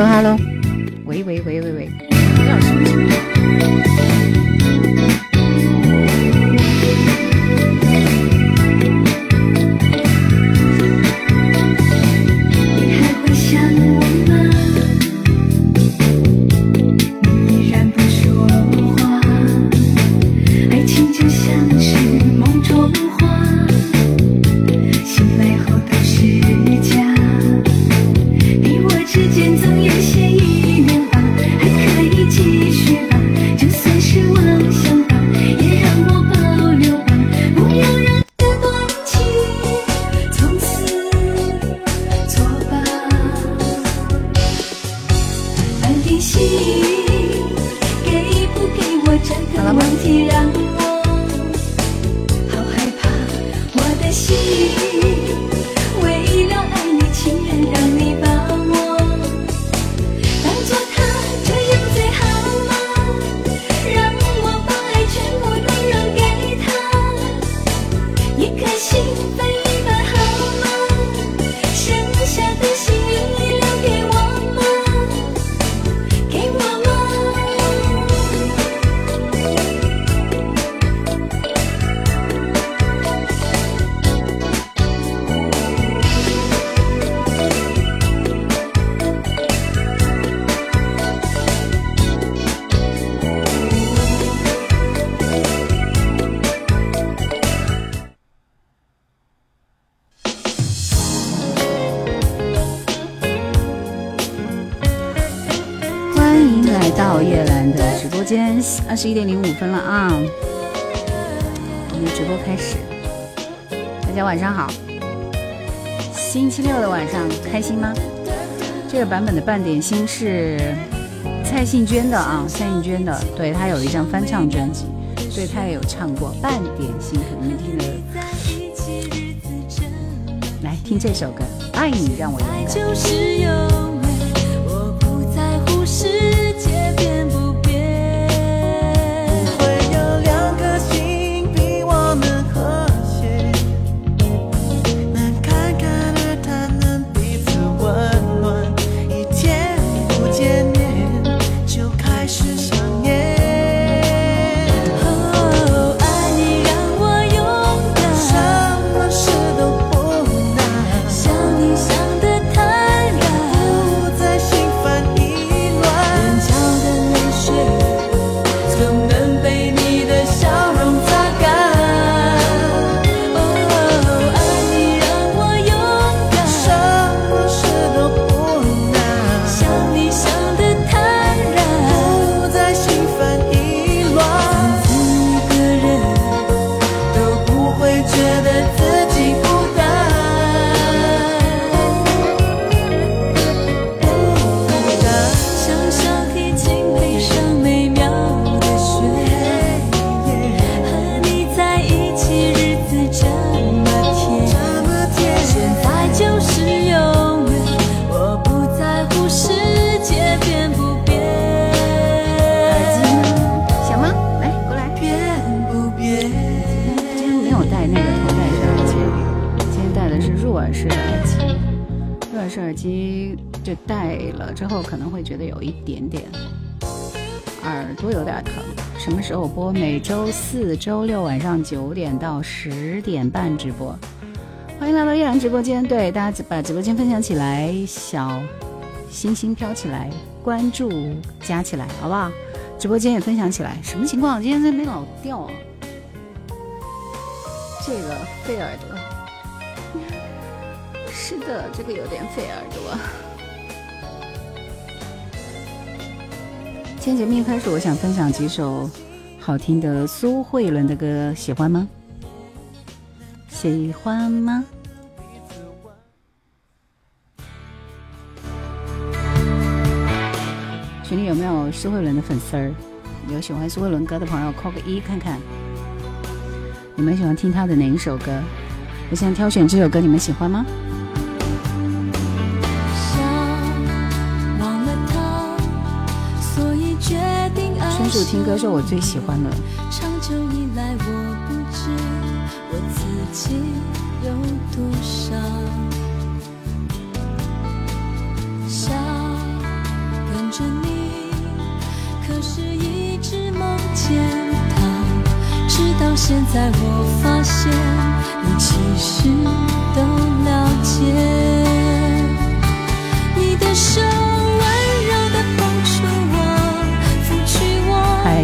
Hello，Hello 二十一点零五分了啊！我们直播开始，大家晚上好。星期六的晚上开心吗？这个版本的半点心是蔡幸娟的啊，蔡幸娟的，对她有一张翻唱专辑，所以她也有唱过半点心，可能听的。来听这首歌，《爱你让我勇敢》。四周六晚上九点到十点半直播，欢迎来到叶兰直播间。对大家把直播间分享起来，小星星飘起来，关注加起来，好不好？直播间也分享起来。什么情况？今天这边老掉啊。这个费耳朵，是的，这个有点费耳朵。今天节目一开始，我想分享几首。好听的苏慧伦的歌，喜欢吗？喜欢吗？群里有没有苏慧伦的粉丝儿？有喜欢苏慧伦歌的朋友扣个一看看。你们喜欢听她的哪一首歌？我现在挑选这首歌，你们喜欢吗？这首情歌是我最喜欢的，长久以来，我不知我自己有多少。想看着你，可是一直梦见他，直到现在我发现你其实都了解。你的手。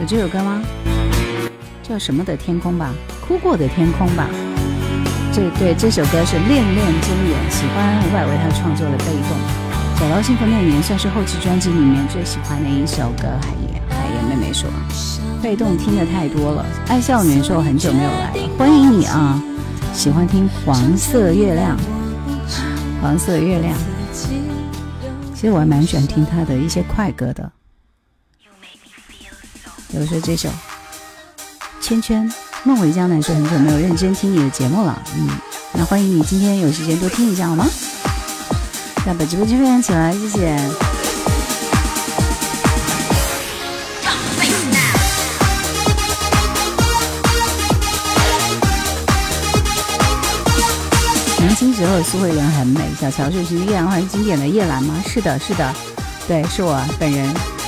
有这首歌吗？叫什么的天空吧，哭过的天空吧。这对这首歌是恋恋中远，喜欢伍佰为他创作的《被动》。找到幸福那年算是后期专辑里面最喜欢的一首歌。海燕，海燕妹妹说，《被动》听的太多了。爱笑年说很久没有来了，欢迎你啊！喜欢听黄色月亮，黄色月亮。其实我还蛮喜欢听他的一些快歌的，比如说这首。圈圈，梦回江南说很久没有认真听你的节目了，嗯，那欢迎你今天有时间多听一下好吗？那把直播间分享起来，谢谢。年轻时候苏慧伦很美，小乔是叶兰欢迎经典的夜兰吗？是的，是的，对，是我本人。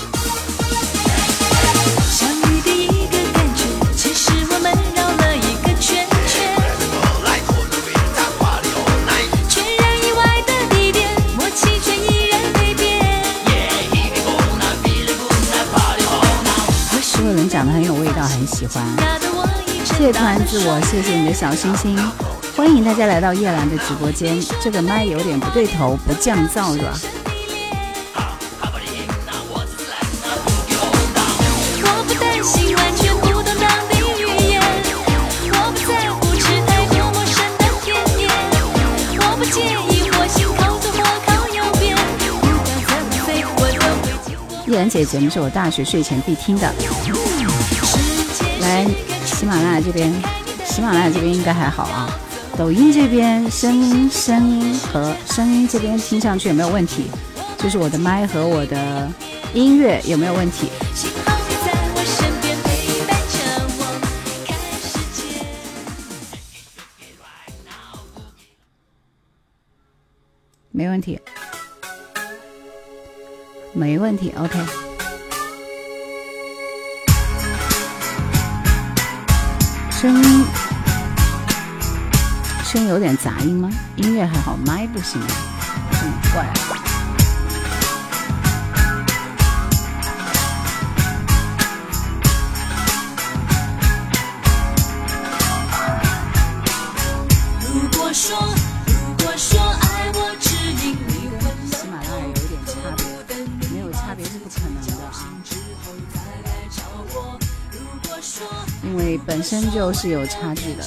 很喜欢。谢谢团自我，谢谢你的小心心。欢迎大家来到叶兰的直播间。这个麦有点不对头，不降噪是吧？叶兰姐节目是我大学睡前必听的。来喜马拉雅这边，喜马拉雅这边应该还好啊。抖音这边声音、声音和声音这边听上去有没有问题？就是我的麦和我的音乐有没有问题？没问题，没问题，OK。声音，声音有点杂音吗？音乐还好，麦不行，很怪。因为本身就是有差距的。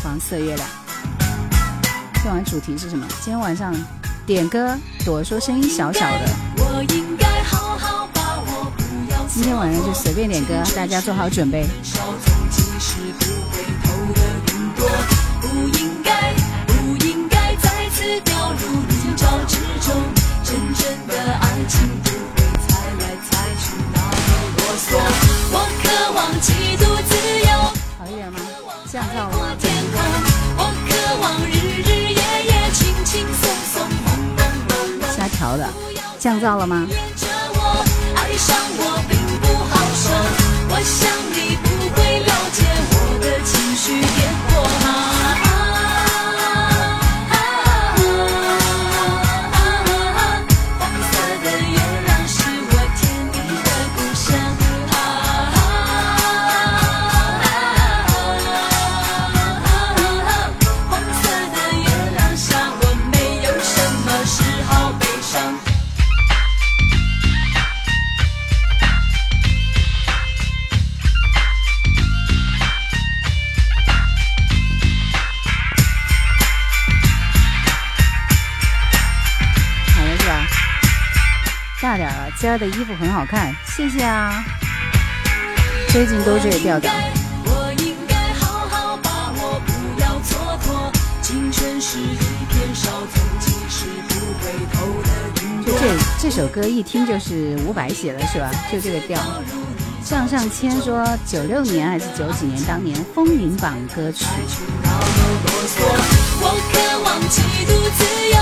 黄色月亮，今晚主题是什么？今天晚上点歌，朵说声音小小的。今天晚上就随便点歌，大家做好准备。真正降噪了吗？瞎调的，降噪了吗？爱上我并不好受，我想你不会了解仙儿的衣服很好看，谢谢啊。最近都这个调调。就这这首歌一听就是伍佰写的，是吧？就这个调。上上签说九六年还是九几年，当年风云榜歌曲。我渴望嫉妒自由，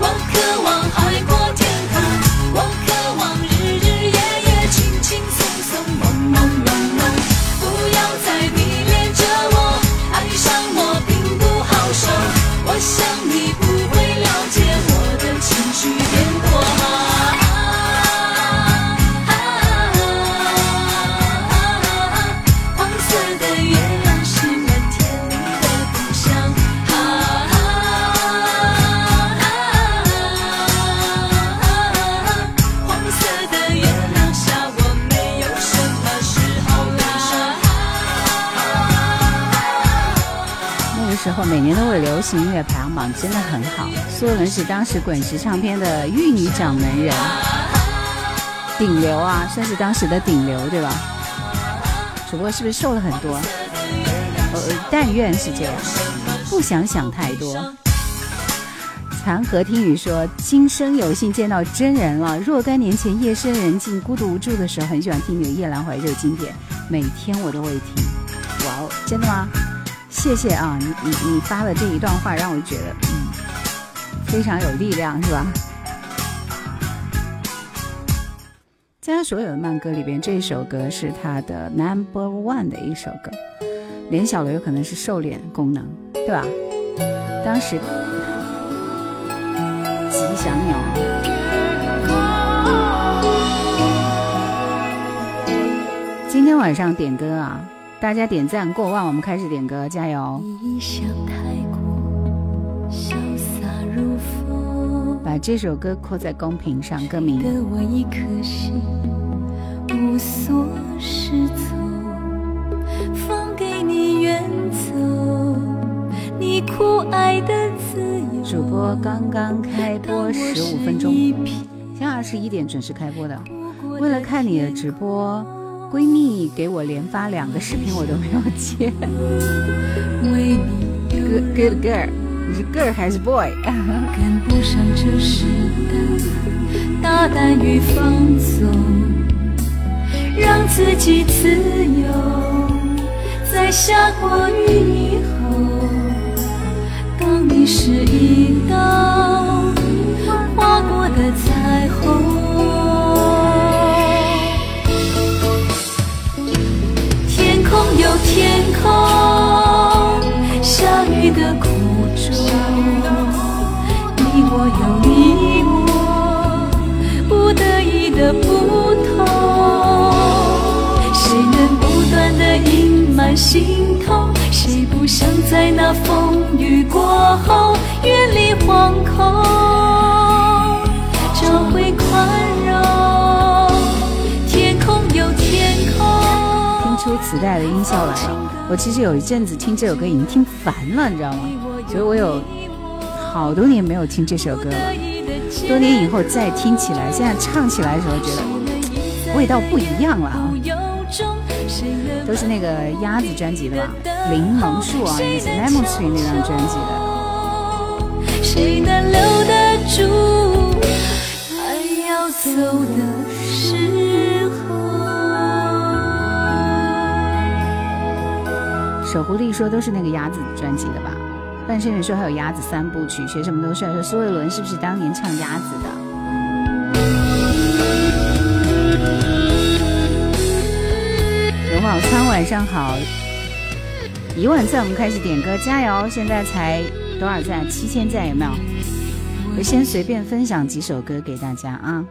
我渴望海阔年都会流行音乐排行榜，真的很好。苏伦是当时滚石唱片的玉女掌门人，顶流啊，算是当时的顶流，对吧？主播是不是瘦了很多？呃，但愿是这样，不想想太多。残荷听雨说，今生有幸见到真人了。若干年前夜深人静、孤独无助的时候，很喜欢听你的《夜阑怀旧》经典，每天我都会听。哇哦，真的吗？谢谢啊，你你你发的这一段话让我觉得，嗯，非常有力量，是吧？在他所有的慢歌里边，这首歌是他的 number one 的一首歌。脸小了有可能是瘦脸功能，对吧？当时吉祥鸟。今天晚上点歌啊！大家点赞过万，我们开始点歌，加油！把这首歌扣在公屏上，歌名。主播刚刚开播十五分钟，现在二十一点准时开播的。为了看你的直播。闺蜜给我连发两个视频，我都没有接。Good good girl，你是 girl 还是 boy？跟不上这时代，大胆与放纵，让自己自由。在下过雨以后，当你是一道划过的彩虹。的苦衷，你我有你我，不得已的不同。谁能不断的隐瞒心痛？谁不想在那风雨过后，远离惶恐，找回宽容？天空有天空。听出磁带的音效来了。我其实有一阵子听这首歌已经听烦了，你知道吗？所以我有好多年没有听这首歌了。多年以后再听起来，现在唱起来的时候觉得味道不一样了啊！都是那个鸭子专辑的吧？柠檬树啊，Lemon Tree 那张专辑的。谁能留得住还要走的守护力说都是那个鸭子专辑的吧？半生缘说还有鸭子三部曲，学什么都帅。说苏慧伦是不是当年唱鸭子的？龙宝仓晚上好，一万赞我们开始点歌，加油！现在才多少赞？七千赞有没有？我先随便分享几首歌给大家啊。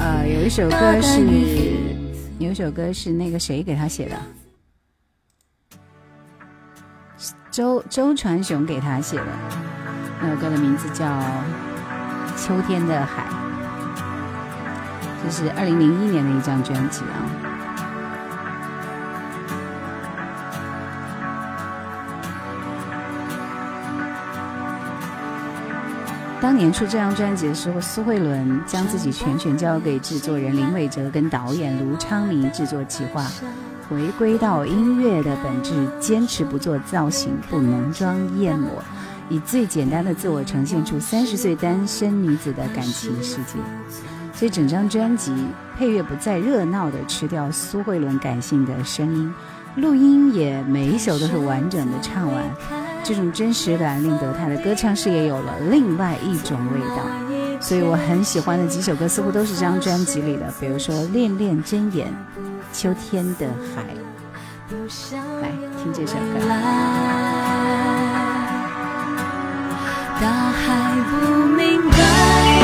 呃，有一首歌是，有一首歌是那个谁给他写的，周周传雄给他写的，那首歌的名字叫《秋天的海》，这是二零零一年的一张专辑啊。当年出这张专辑的时候，苏慧伦将自己全权交给制作人林伟哲跟导演卢昌明制作企划，回归到音乐的本质，坚持不做造型，不浓妆艳抹，以最简单的自我呈现出三十岁单身女子的感情世界。所以整张专辑配乐不再热闹的吃掉苏慧伦感性的声音，录音也每一首都是完整的唱完。这种真实感令得他的歌唱事业有了另外一种味道。所以我很喜欢的几首歌似乎都是这张专辑里的，比如说《恋恋真言》《秋天的海》。来听这首歌。大海不明白。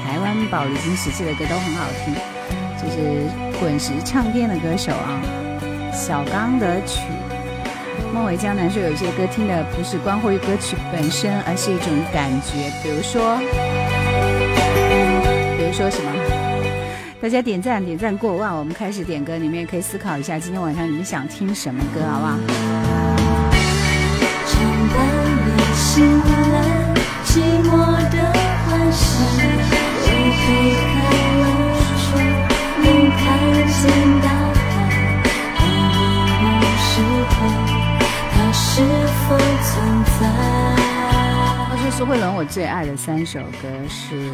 宝丽金时期的歌都很好听，就是滚石唱片的歌手啊，小刚的曲。孟伟江南说有些歌听的不是关乎于歌曲本身，而是一种感觉，比如说，比如说什么？大家点赞点赞过万，我们开始点歌，你们也可以思考一下，今天晚上你们想听什么歌，好不好？寂寞的。我说苏慧伦，我最爱的三首歌是《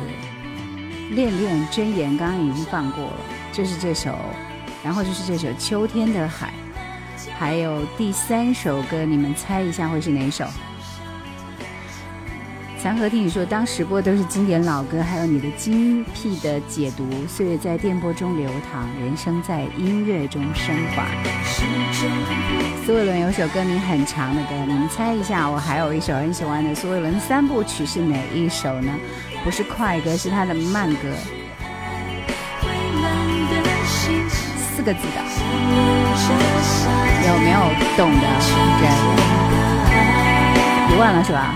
恋恋真言》，刚刚已经放过了，就是这首，然后就是这首《秋天的海》，还有第三首歌，你们猜一下会是哪首？祥和听你说，当时播都是经典老歌，还有你的精辟的解读。岁月在电波中流淌，人生在音乐中升华。苏伟伦有首歌名很长的歌，你们猜一下？我还有一首很喜欢的苏伟伦三部曲是哪一首呢？不是快歌，是他的慢歌。四个字的，有没有懂的人？你忘了是吧？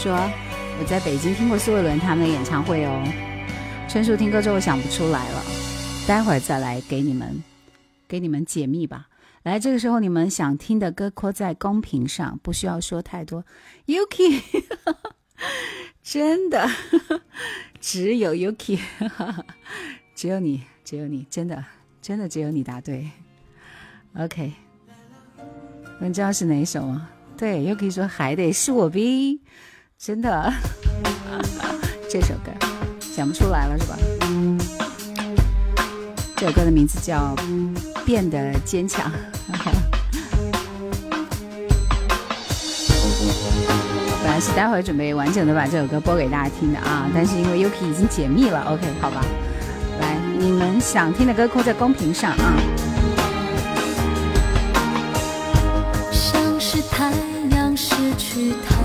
说：“我在北京听过苏慧伦他们的演唱会哦。”春树听歌之后想不出来了，待会儿再来给你们给你们解密吧。来，这个时候你们想听的歌扣在公屏上，不需要说太多。Yuki，真的只有 Yuki，只有你，只有你，真的真的只有你答对。OK，你知道是哪一首吗？对，Yuki 说还得是我逼。真的，这首歌想不出来了是吧？这首歌的名字叫《变得坚强》。本来是待会准备完整的把这首歌播给大家听的啊，但是因为 Yuki 已经解密了，OK，好吧。来，你们想听的歌扣在公屏上啊。像是太阳失去它。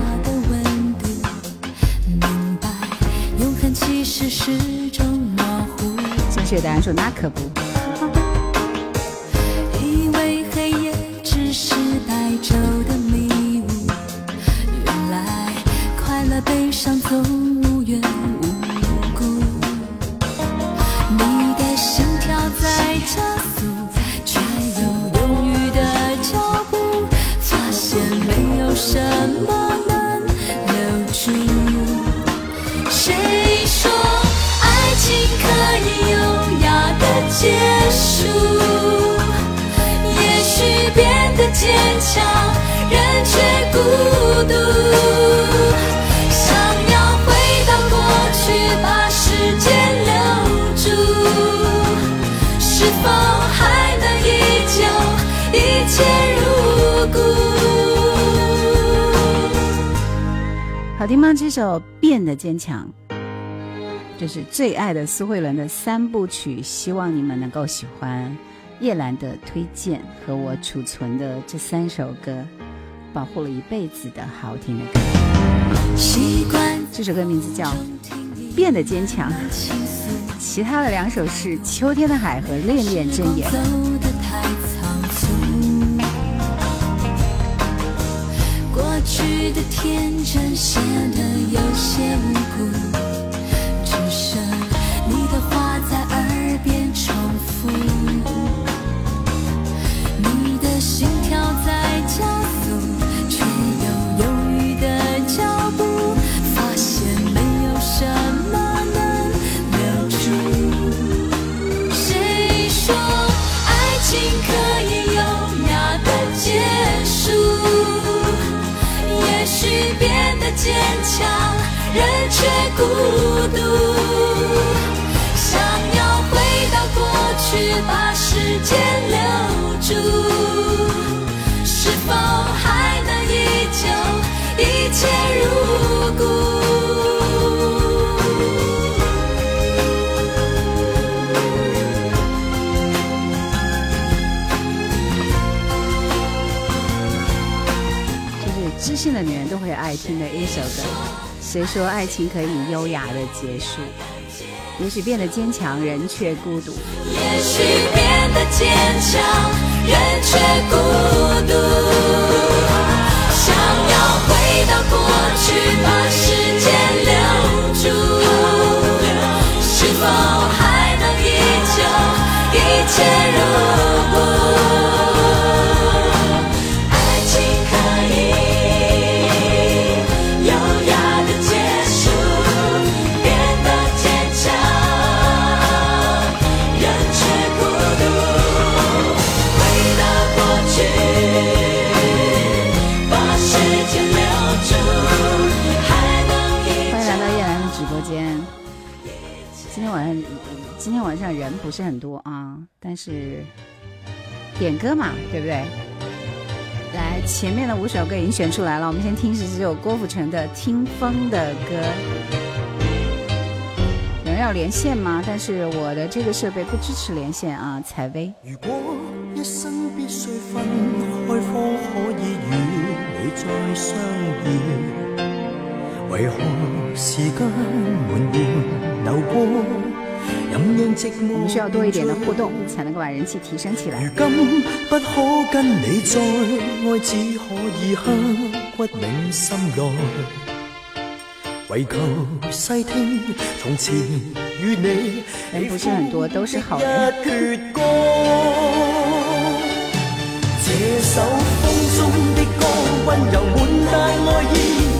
是种模糊。谢谢大家说那可不。以为黑夜只是白昼的迷雾，原来快乐悲伤总无缘无故。你的心跳在加速，却有犹豫的脚步，发现。么能留结束也许变得坚强人却孤独想要回到过去把时间留住。是否还能依旧一切如故？好听吗这首变得坚强这是最爱的苏慧伦的三部曲，希望你们能够喜欢。叶兰的推荐和我储存的这三首歌，保护了一辈子的好听的歌。这首歌名字叫《变得坚强》，其他的两首是《秋天的海》和《恋恋真言》。过去的天真显得有些无辜，坚强，人却孤独。想要回到过去，把时间留住，是否还能依旧一切如知性的女人都会爱听的一首歌。谁说爱情可以优雅的结束？也许变得坚强，人却孤独。也许变得坚强，人却孤独。想要回到过去，把时间留住，是否还能依旧一切如故？晚上人不是很多啊，但是点歌嘛，对不对？来，前面的五首歌已经选出来了，我们先听是这首郭富城的《听风的歌》。有人要连线吗？但是我的这个设备不支持连线啊，采薇。如果一生必须分开，方可以与你再相遇，为何时间缓缓流过？我们需要多一点的互动，才能够把人气提升起来。人不是很多，都是好人。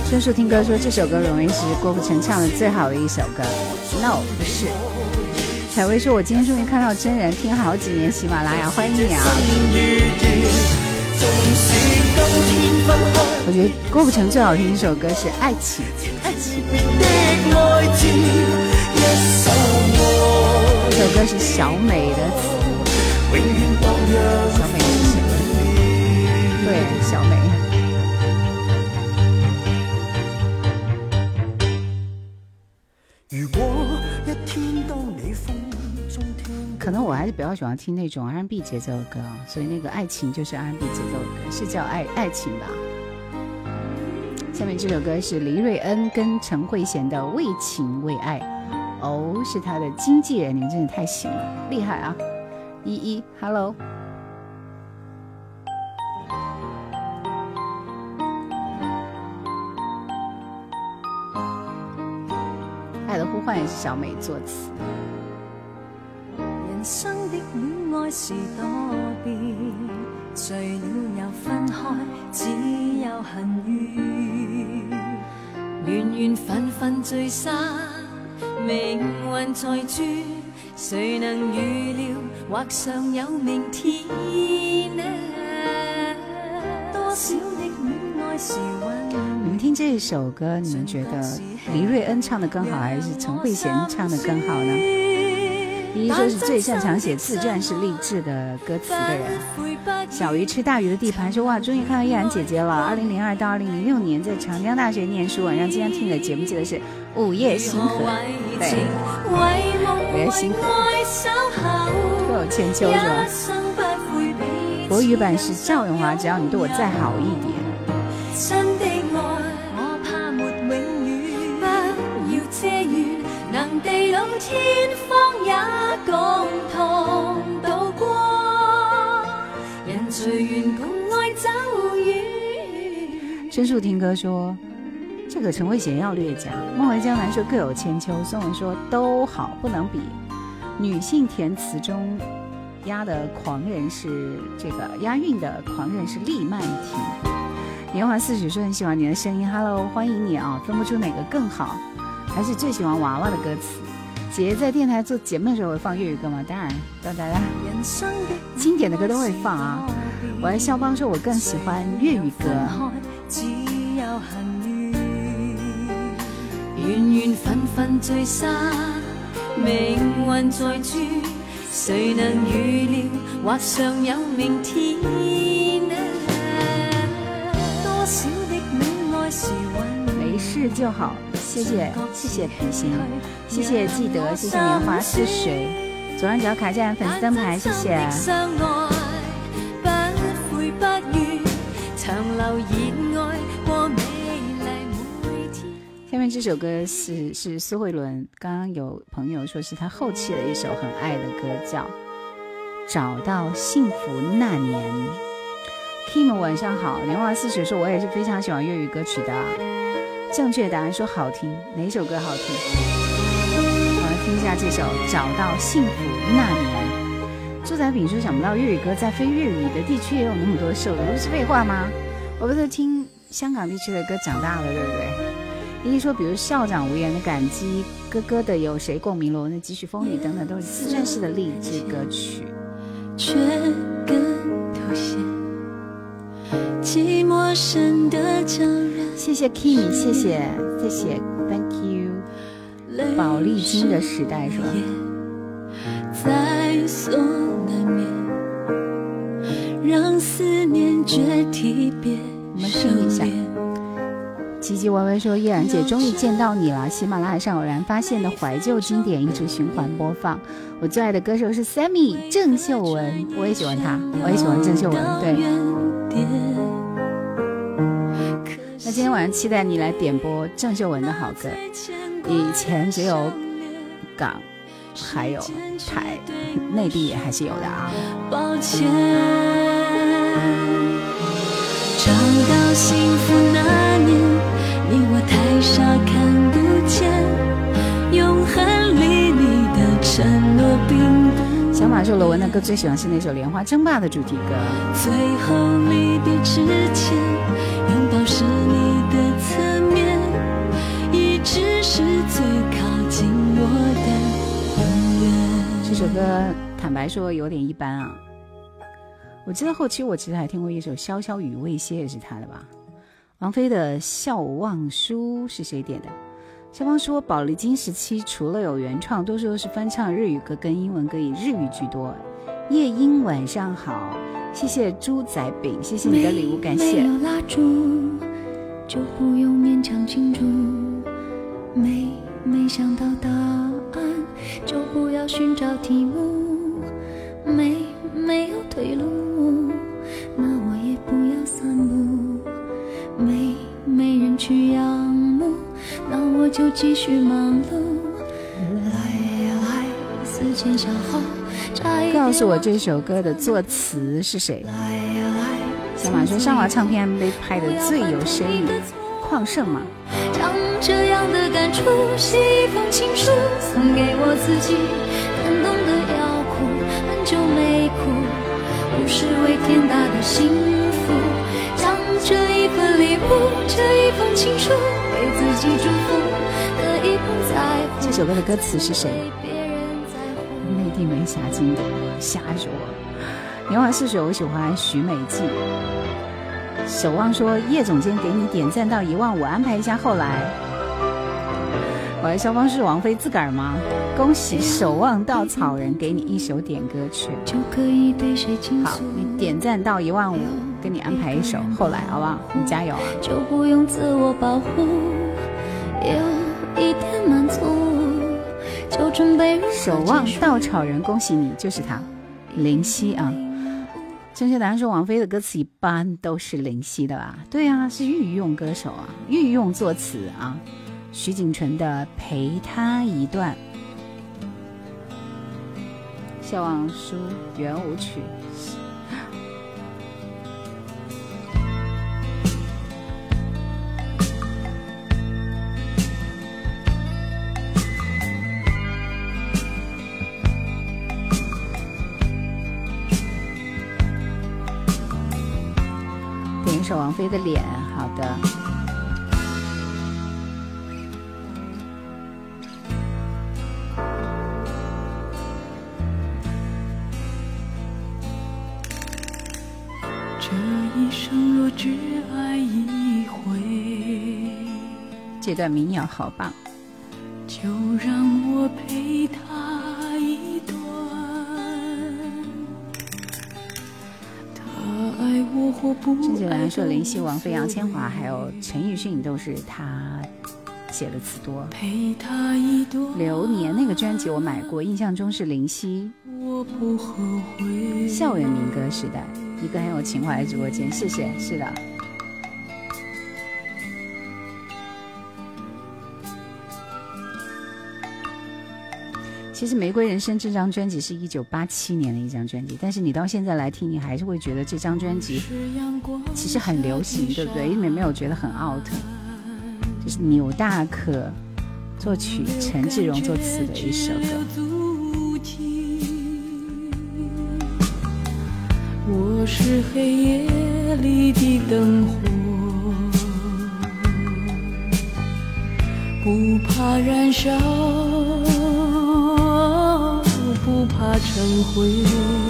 孙树听歌说这首歌容易是郭富城唱的最好的一首歌，no 不是。彩薇说：“我今天终于看到真人，听好几年喜马拉雅，欢迎你啊！”我觉得郭富城最好听一首歌是《爱情》，爱情。这首歌是小美的词，小美是谁？对，小美。可能我还是比较喜欢听那种 R&B 节奏的歌，所以那个爱情就是 R&B 节奏的歌，是叫爱爱情吧？下面这首歌是黎瑞恩跟陈慧娴的《为情为爱》，哦，是他的经纪人，你们真的太行了，厉害啊！依依，Hello，《爱的呼唤》也是小美作词。生的恋爱是多变，聚了又分开，只有恨怨。缘缘分分聚散，命运在转，谁能预料或尚有明天呢？多少的恋爱时你们听这首歌，你们觉得黎瑞恩唱的更好，还是陈慧娴唱的更好呢？一说是最擅长写自传式励志的歌词的人，小鱼吃大鱼的地盘说哇，终于看到依然姐姐了。二零零二到二零零六年在长江大学念书，晚上经常听你的节目，记得是午夜星河，对，午夜星河。都有千秋是吧？国语版是赵咏华，只要你对我再好一点。天方也共同渡过，人随缘共爱走远。申树听歌说，这个陈慧娴要略讲。梦回江南说各有千秋。宋文说都好，不能比。女性填词中押的狂人是这个押韵的狂人是厉曼婷。年华似水说很喜欢你的声音，Hello，欢迎你啊！分不出哪个更好，还是最喜欢娃娃的歌词。姐姐在电台做节目的时候会放粤语歌吗？当然，当然，经典的歌都会放啊。我还肖邦说，我更喜欢粤语歌。缘缘分分聚散，命运在转，谁能预料或尚有明天呢？多少的恋爱时运，没事就好。谢谢谢谢比心，谢谢记得，谢谢年华似水，左上角卡一下粉丝灯牌，谢谢。下面这首歌是是苏慧伦，刚刚有朋友说是他后期的一首很爱的歌，叫《找到幸福那年》。Kim 晚上好，年华似水说，我也是非常喜欢粤语歌曲的。正确答案说好听，哪首歌好听？我们听一下这首《找到幸福那年》。朱仔炳说想不到粤语歌在非粤语的地区也有那么多受众，不是废话吗？我不是听香港地区的歌长大的，对不对？一说比如校长无言的感激，哥哥的有谁共鸣？罗文的继续风雨等等，都是自传式的励志歌曲。却更凸显寂寞深的叫人。谢谢 Kim，谢谢谢谢，Thank you。宝丽金的时代是吧？我们听一下。唧唧歪歪说：“叶然姐终于见到你了，喜马拉雅上偶然发现的怀旧经典一直循环播放。我最爱的歌手是 Sammy 郑秀文，我也喜欢他，我也喜欢郑秀文，对。”那今天晚上期待你来点播郑秀文的好歌，以前只有港，还有台，内地也还是有的啊。抱歉。找到幸福那年，你我太傻看不见，永恒里你的承诺并不。小马说罗文的歌最喜欢是那首《莲花争霸》的主题歌。最后离别之前，拥抱是。这首歌坦白说有点一般啊。我记得后期我其实还听过一首《潇潇雨未歇》，也是他的吧？王菲的《笑忘书》是谁点的？肖邦说，宝丽金时期除了有原创，多数都是翻唱日语歌跟英文歌，以日语居多。夜莺晚上好，谢谢猪仔饼，谢谢你的礼物，感谢。就不用勉强庆祝，没没想到答案，就不要寻找题目，没没有退路，那我也不要散步，没没人去仰慕，那我就继续忙碌。来呀来，思前想后，告诉我这首歌的作词是谁？来呀来。小马说：“上华唱片 MV 拍的最有深意，旷盛嘛。”将这样的感触写一封情书，送给我自己。感动的要哭，很久没哭，不是为天大的幸福，将这一份礼物，这一封情书，这首歌的歌词是谁？内地没啥经典，吓着我。年华似水，我喜欢许美静。守望说叶总监给你点赞到一万五，安排一下后来。我的肖邦是王菲自个儿吗？恭喜守望稻草人给你一首点歌曲。好，，你点赞到一万五，给你安排一首后来，好不好？你加油啊！就不用自我保护，有一点满足，就准备守望稻草人，恭喜你，就是他，林夕啊。正确答案说王菲的歌词一般都是林夕的吧？对啊，是御用歌手啊，御用作词啊。徐锦纯的《陪他一段》，笑忘书圆舞曲。菲的《脸》，好的。这一生若只爱一回，这段民谣好棒。不正确答爱案说林夕、王菲、杨千嬅还有陈奕迅都是他写的词多。陪他一段。流年那个专辑我买过，印象中是林夕我不后悔。校园民歌时代，一个很有情怀的直播间，谢谢，是的。其实《玫瑰人生》这张专辑是一九八七年的一张专辑，但是你到现在来听，你还是会觉得这张专辑其实很流行，对不对？因为没有觉得很 out。就是纽大可作曲，陈志荣作词的一首歌。我是黑夜里的灯火，不怕燃烧，成灰。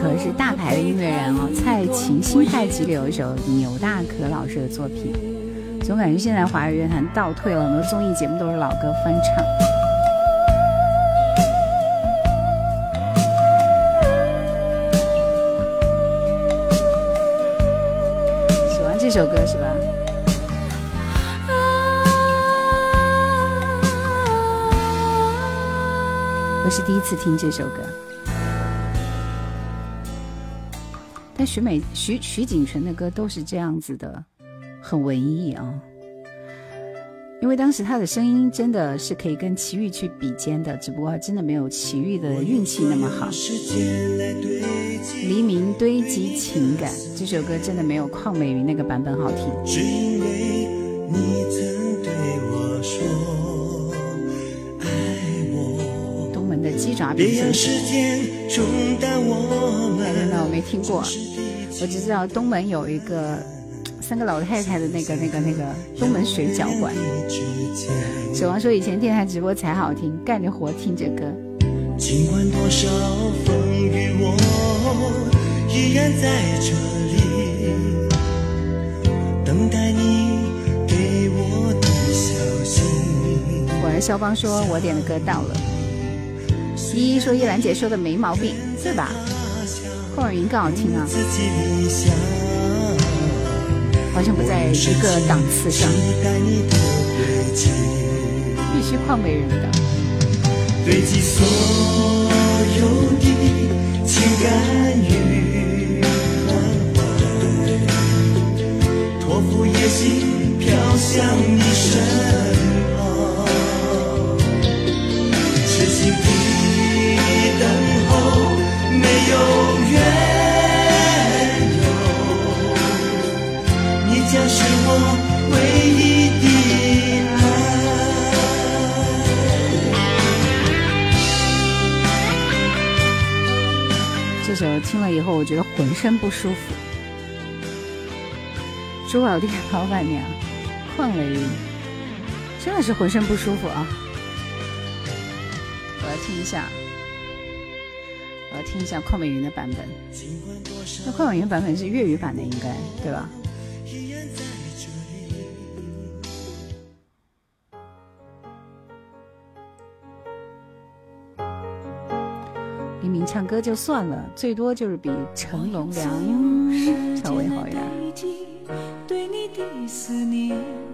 可是大牌的音乐人哦，蔡琴新派集里有一首牛大可老师的作品，总感觉现在华语乐坛倒退了，很多综艺节目都是老歌翻唱。喜欢这首歌是吧？我是第一次听这首歌。许美徐徐锦纯的歌都是这样子的，很文艺啊。因为当时他的声音真的是可以跟齐豫去比肩的，只不过真的没有齐豫的运气那么好。黎明堆积情感这首歌真的没有邝美云那个版本好听。只因为你曾对我说爱我，东门的鸡爪饼是别让不是？时间冲淡我们。我没听过，我只知道东门有一个三个老太太的那个那个那个东门水饺馆。之间，守望说以前电台直播才好听，干着活听着歌。尽管多少风雨，我依然在这里，等待你给我的消息。果然肖邦说我点的歌到了。依依说叶兰姐说的没毛病，对吧？霍尔云更好听啊。好好像不在一个档次上。必须邝美人的。堆积所有的情感与关怀，托付野心飘向你身就听了以后，我觉得浑身不舒服。珠宝店老板娘邝美云，真的是浑身不舒服啊！我要听一下，我要听一下邝美云的版本。那邝美云版本是粤语版的，应该对吧？唱歌就算了，最多就是比成龙、梁稍微好一点。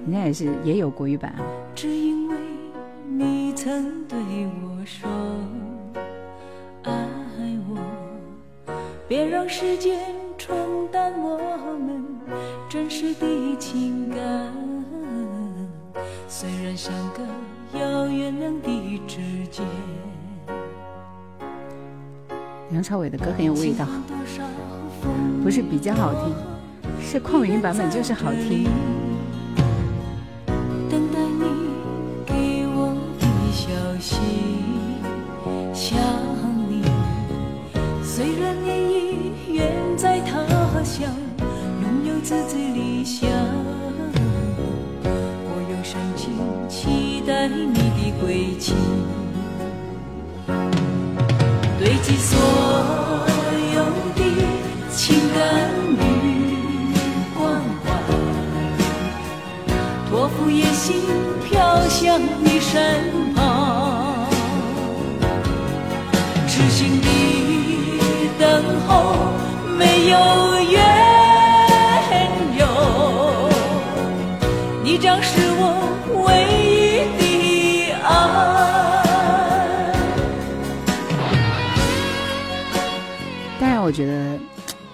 人家也是也有国语版啊。只因为你曾对我说爱我，别让时间冲淡我们真实的情感。虽然相隔遥远两地之间，梁朝伟的歌很有味道，不是比较好听，是邝美云版本就是好听。等待你给我的消息，想你。虽然你已远在他乡，拥有自己理想，我用深情期待你心飘向你身旁，痴心的等候，没有缘由，你将是我唯一的爱。当然，我觉得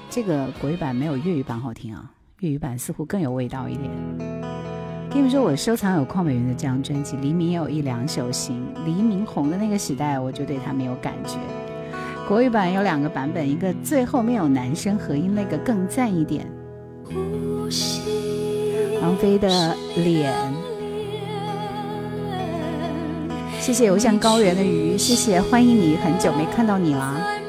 这个国语版没有粤语版好听啊，粤语版似乎更有味道一点。跟你们说，我收藏有邝美云的这张专辑，黎明也有一两首行。黎明红的那个时代，我就对他没有感觉。国语版有两个版本，一个最后面有男声合音，那个更赞一点。王菲的脸，谢谢游向高原的鱼，谢谢欢迎你，很久没看到你了。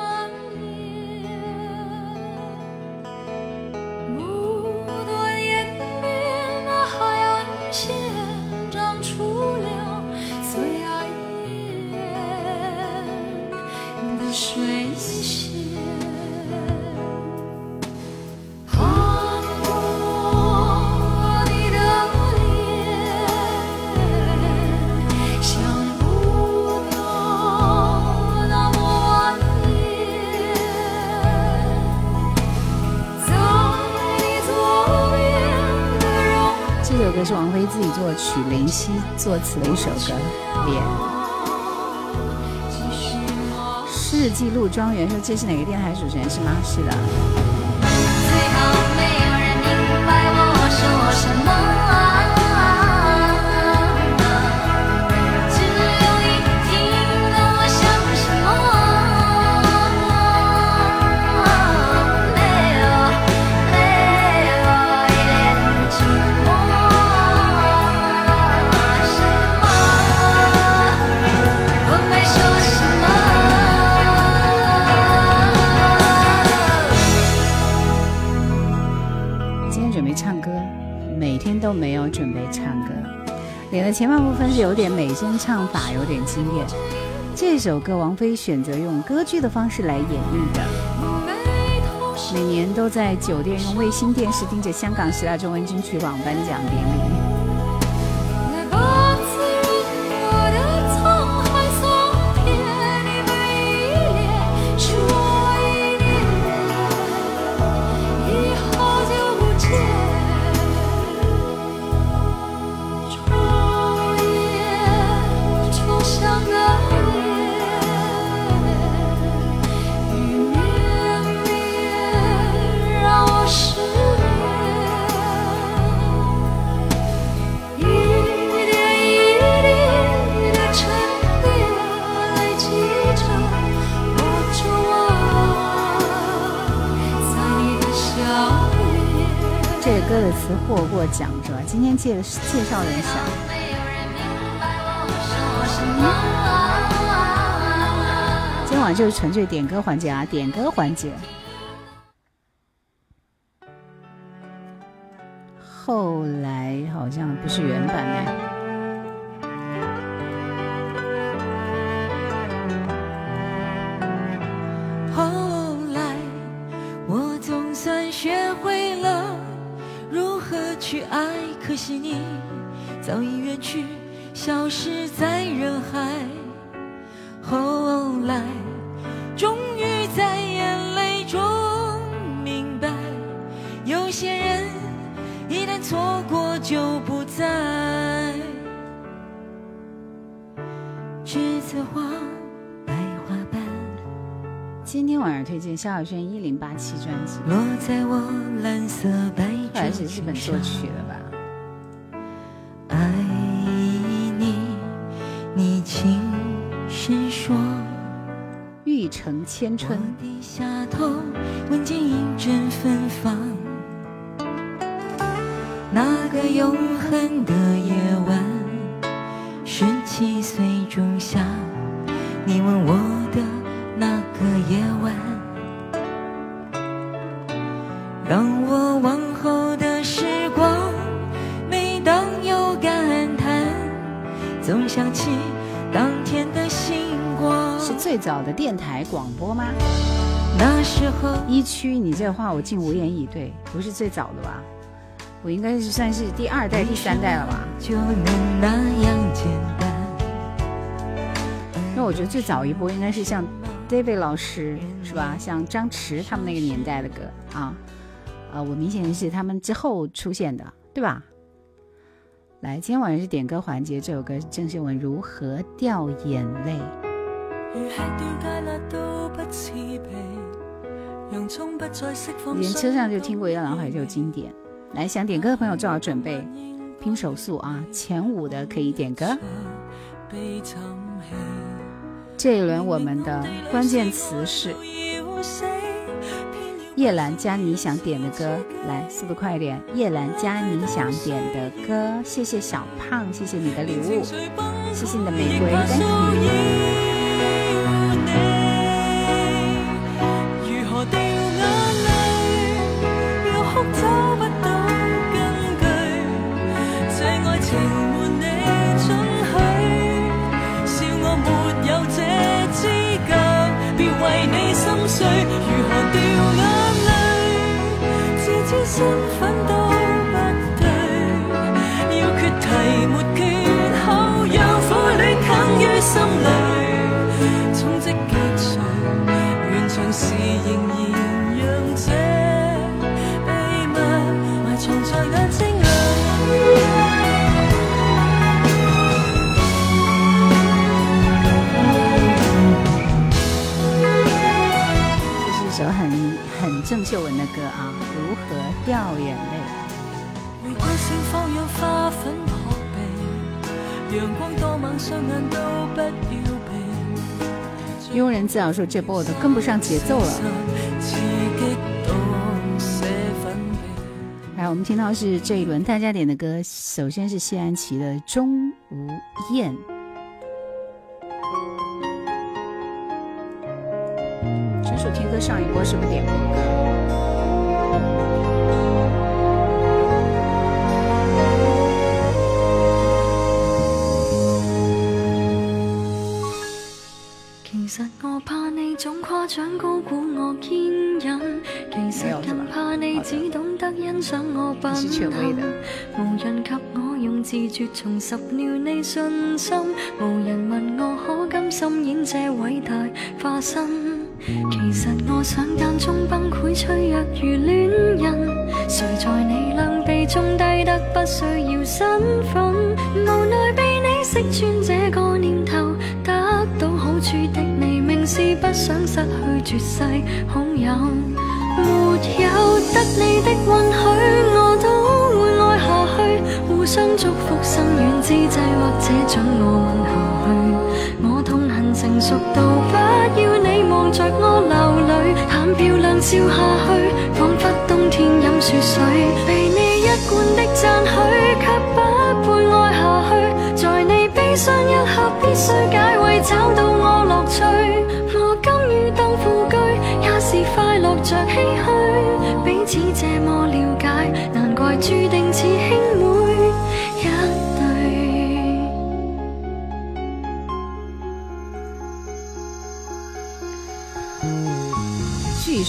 首歌是王菲自己作曲，林夕作词的一首歌，《脸》。世纪路庄园说这是哪个电台主持人是吗？是的。最后没有人明白我说什么，没有准备唱歌。脸的前半部分是有点美声唱法，有点惊艳。这首歌王菲选择用歌剧的方式来演绎的，每年都在酒店用卫星电视盯着香港十大中文金曲榜颁奖典礼。获过奖是吧？今天介介绍的人少。今晚就是纯粹点歌环节啊，点歌环节。后来好像不是原版哎。可惜你早已远去，消失在人海。后来，终于在眼泪中明白，有些人一旦错过就不再。栀子花，白花瓣。今天晚上推荐萧亚轩一零八七专辑，落在我蓝色百后来是日本作曲的吧？爱你，你轻声说。玉成千春，我低下头，闻见一阵芬芳。那个永恒的区，你这话我竟无言以对，不是最早的吧？我应该是算是第二代、第三代了吧？就能那样简单。因为我觉得最早一波应该是像 David 老师是吧？像张弛他们那个年代的歌啊，呃，我明显是他们之后出现的，对吧？来，今天晚上是点歌环节，这首歌是郑秀文《如何掉眼泪》。如吃掉芥辣都不刺鼻，连车上就听过《夜郎怀旧》经典。来，想点歌的朋友做好准备，拼手速啊！前五的可以点歌。这一轮我们的关键词是叶兰加你想点的歌，来，速度快一点！叶兰加你想点的歌，谢谢小胖，谢谢你的礼物，谢谢你的玫瑰，Thank you。身份都不对，要决堤没缺口，让苦恋困于心里，终即结束，完场时仍。秀文的歌啊，《如何掉眼泪玫瑰盛放讓花粉撲鼻，陽光多猛，雙眼都不要避。》。庸人自擾說這波我都跟不上節奏了。来，我们听到是这一轮大家点的歌，首先是谢安琪的《钟无艳》。歌上一波是不是点过歌？其實我怕你總誇獎高估我堅忍，其實更怕你只懂得欣賞我品行。無人及我用字絕重拾了你信心，無人問我可甘心演這偉大化身。其實我想間中崩潰脆弱如戀人，誰在你兩臂中低得不需要身份，無奈被你識穿這個念頭，得到好處的你，明是不想失去絕世好友。沒有得你的允許，我都會愛下去，互相祝福，生遠之際，或者准我吻下去。我痛恨成熟到不要望着我流淚，談漂亮笑下去，仿佛冬天饮雪水，被你一贯的赞许，却不配爱下去。在你悲伤一刻，必须解围，找到我乐趣。我甘于当副居，也是快乐着唏嘘。彼此这么了解，难怪注定似兄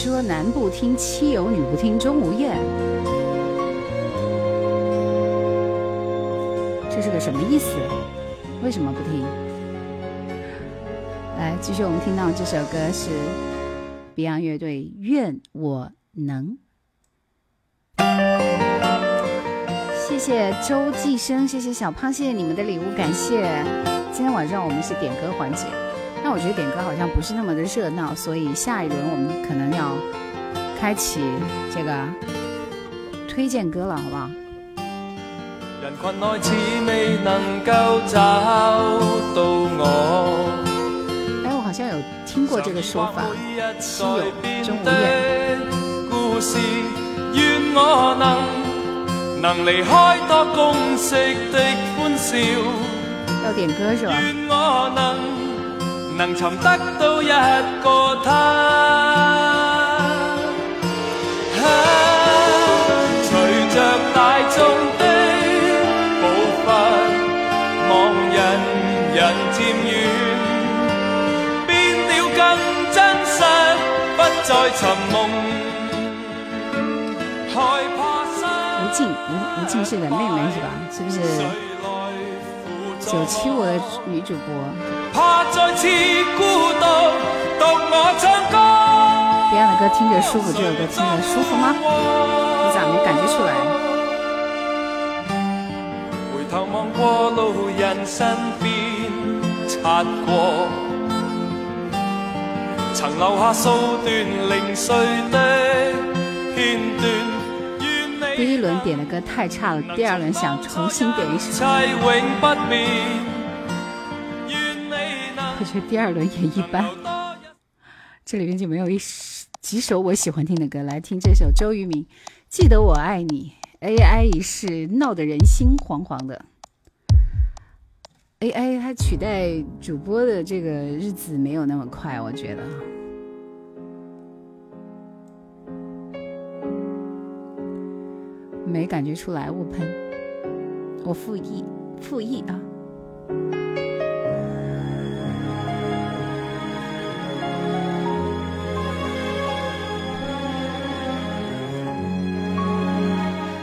说男不听妻有，女不听钟无艳，这是个什么意思？为什么不听？来，继续我们听到这首歌是 Beyond 乐队《愿我能》。谢谢周继生，谢谢小胖，谢谢你们的礼物，感谢。今天晚上我们是点歌环节，我觉得点歌好像不是那么的热闹，所以下一轮我们可能要开启这个推荐歌了，好不好？人群内似未能够找到我。哎，我好像有听过这个说法，稀有钟无艳。故事，愿我能能离开多公式的欢笑。要点歌是吧？愿我能能寻得到一个他。隨着大眾的步伐，望人人漸遠，變了更真實，不再尋夢，害怕失吳靜，吳吳靜是的妹妹是吧？是不是九七五的女主播怕再次孤獨，獨我唱歌。？Beyond 的歌听着舒服，这首歌听着舒服吗？你咋没感觉出来？回头望过路人身边擦过，曾留下數段零碎的第一轮点的歌太差了，第二轮想重新点一首，切永不變。願你能我觉得第二轮也一般。这里面就没有一首几首我喜欢听的歌，来听这首周渝民《记得我爱你》。AI 一世闹得人心惶惶的，AI 它取代主播的这个日子没有那么快，我觉得。没感觉出来，误喷，我复议复议啊。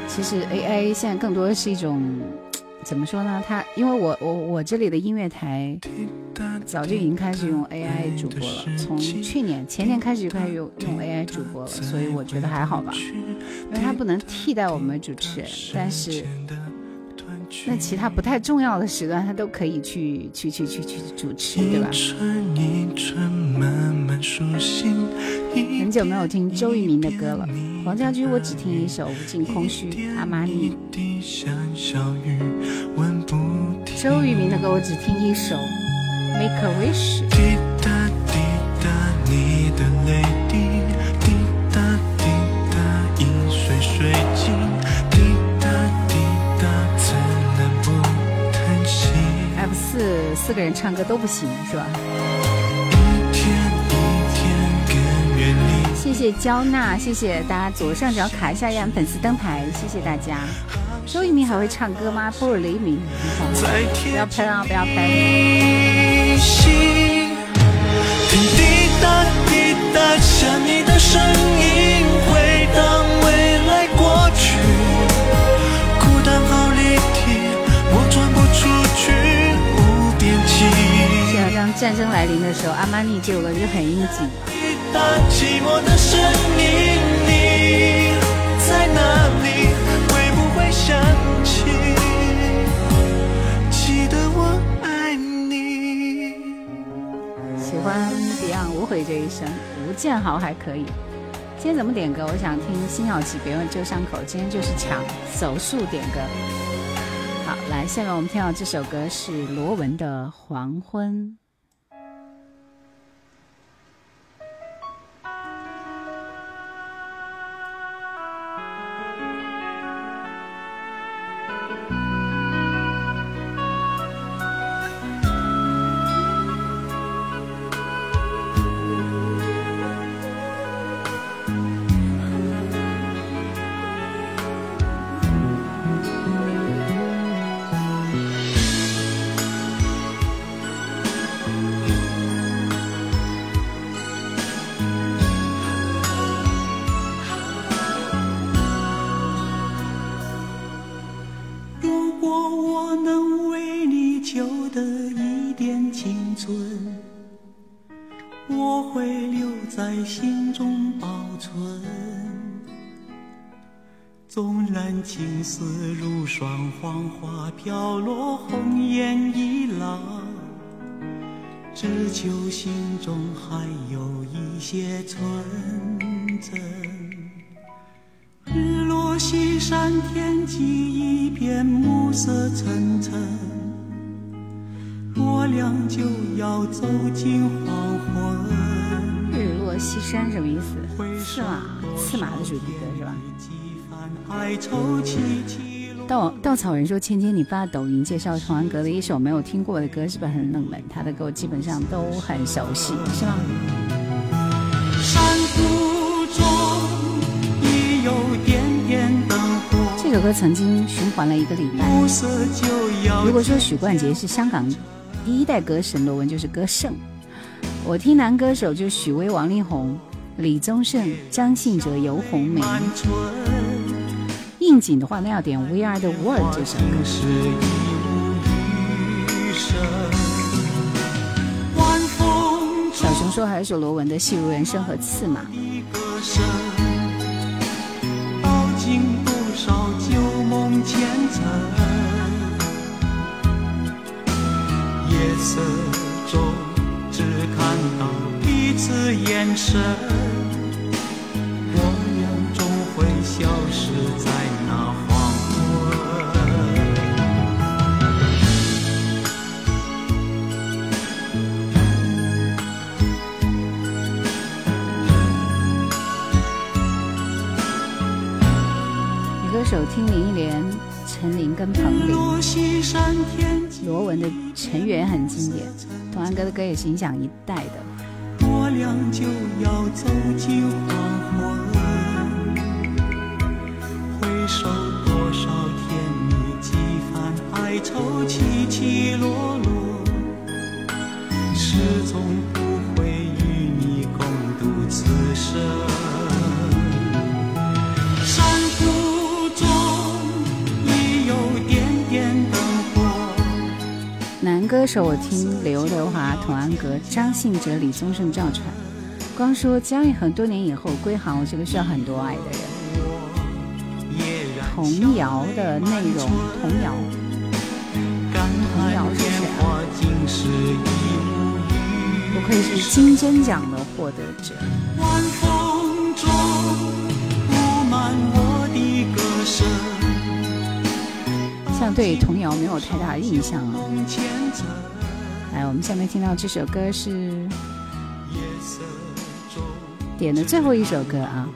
其实 AI 现在更多的是一种怎么说呢？它因为我我我这里的音乐台早就已经开始用 AI 主播了，从去年前年开始就开始用用 AI 主播了，所以我觉得还好吧，因为它不能替代我们主持人，但是那其他不太重要的时段，它都可以去去去去去主持，对吧？很久没有听周渝民的歌了，黄家驹我只听一首《无尽空虚》，阿玛尼。周渝民的歌我只听一首《Make a Wish》。滴答滴答，你的泪滴，滴答滴答，饮水水晶，滴答滴答，怎能不叹息？F 四四个人唱歌都不行是吧？一天一天更远离。谢谢焦娜，谢谢大家左上角卡一下呀，粉丝灯牌，谢谢大家。周渝民还会唱歌吗？波尔雷鸣，不要喷啊，不要喷。想你的声音，回荡未来过去，孤单好离题，我转不出去，无边际。现在当战争来临的时候，阿玛尼这首歌就很应景。寂寞的声音，你在哪里？会不会想欢 Beyond 无悔这一生，吴建豪还可以。今天怎么点歌？我想听辛晓琪，别问旧伤口。今天就是抢手速点歌。好，来，下面我们听到这首歌是罗文的《黄昏》。纵然青丝如霜，黄花飘落，红颜已老，只求心中还有一些纯真。日落西山，天际一片暮色沉沉，我俩就要走进黄昏。日落西山什么意思？刺马，刺马的主题歌是吧？稻稻草人说：“芊芊，你发抖音介绍童安格的一首没有听过的歌，是不是很冷门？他的歌我基本上都很熟悉，是吗？山谷中已有点点灯火，这首歌曾经循环了一个礼拜。如果说许冠杰是香港第一代歌神，罗文就是歌圣。我听男歌手就许巍、王力宏、李宗盛、张信哲、游鸿明。应景的话，那要点《We Are the World》这首歌。更是一无余生。晚风中小熊说还有一首罗文的《戏如人生》和《刺马》。的歌声，道尽多少旧梦前尘。夜色中只看到彼此眼神，消失在那黄昏。女歌手听林忆莲、陈琳跟彭日羚。罗文的《成员》很经典，童安格的歌也是影响一代的。我俩就要走进黄昏。番哀愁起起落落，始终不会与你共度此生。山谷中已有点点灯火。男歌手我听刘德华、童安格、张信哲、李宗盛、赵传。光说姜育恒多年以后归航，我是个需要很多爱的人。童谣的内容，童谣感叹谣是谁不愧是金针奖的获得者。晚风中布满我的歌声，像对童谣没有太大印象啊。来，我们下面听到这首歌是点的最后一首歌啊，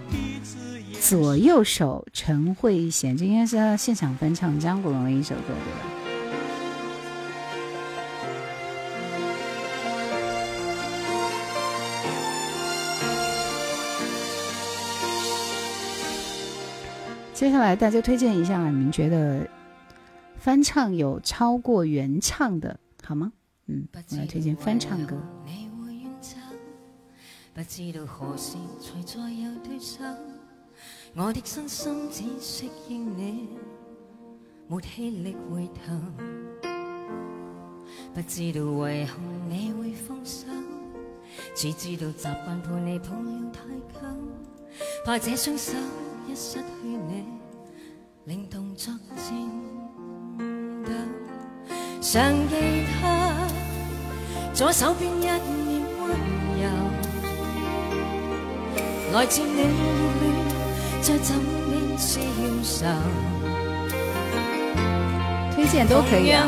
左右手陈慧娴，这应该是他现场翻唱张国荣的一首歌，对吧？接下来大家推荐一下，你们觉得翻唱有超过原唱的好吗？嗯，我来推荐翻唱歌。不知道何時才再有對手。我的身心只適應你，沒氣力回頭。不知道為何你會放手，只知道習慣陪你抱了太久，怕這雙手一失去你，令動作顫抖。常記得。左手邊一臉溫柔，來自你熱戀，在枕邊消愁。推薦都可以啊，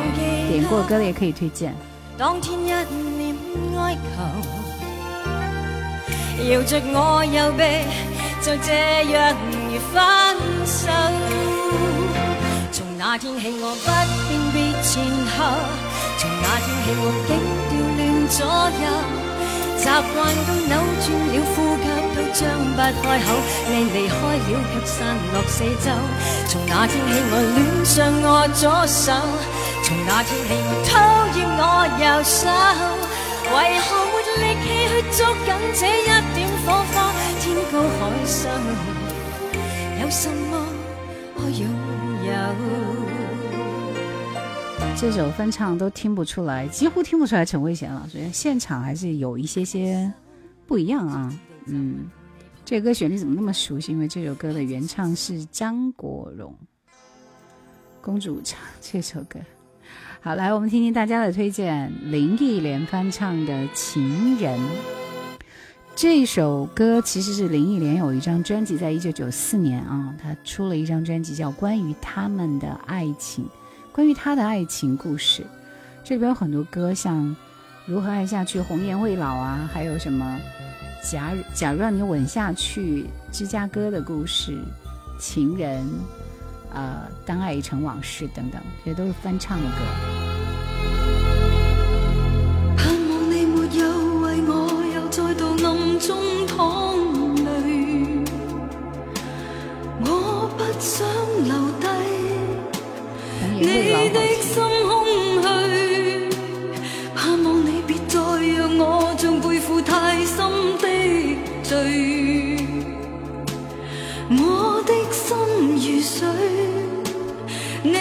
點過歌的也可以推薦。當天一臉哀求，搖着我右臂，就这样而分手。从那天起我不辨别前后，从那天起我竟調亂左右，习惯都扭转了，呼吸都张不开口，你离开了却散落四周。从那天起我恋上我左手，从那天起我讨厌我右手，为何没力气去捉紧这一点火花？有什么可拥有？這首翻唱都听不出来，几乎听不出来陈慧嫻老師，現場還是有一些些不一样啊。嗯，这歌旋律怎么那么熟悉？因为这首歌的原唱是张国荣，公主唱这首歌。好，来我们听听大家的推荐，林忆莲翻唱的《情人》。这首歌其实是林忆莲有一张专辑，在一九九四年啊，她出了一张专辑叫《关于他们的爱情》，关于她的爱情故事。这里边有很多歌，像《如何爱下去》《红颜未老》啊，还有什么《假假如让你吻下去》《芝加哥的故事》《情人》呃，《当爱已成往事》等等，这些都是翻唱的歌。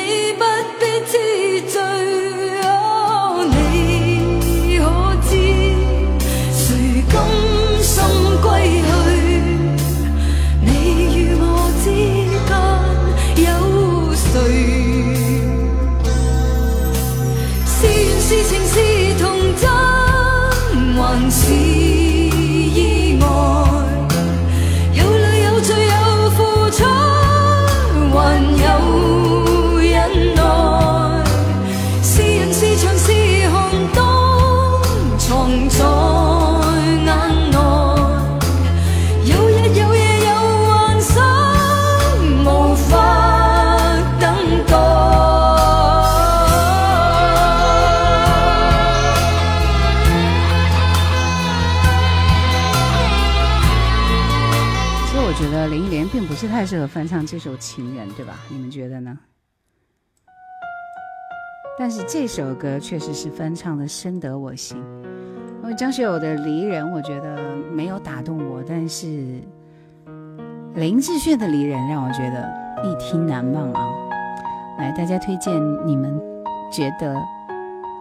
你不。太适合翻唱这首《情人》，对吧？你们觉得呢？但是这首歌确实是翻唱的深得我心。因为张学友的《离人》，我觉得没有打动我，但是林志炫的《离人》让我觉得一听难忘啊！来，大家推荐你们觉得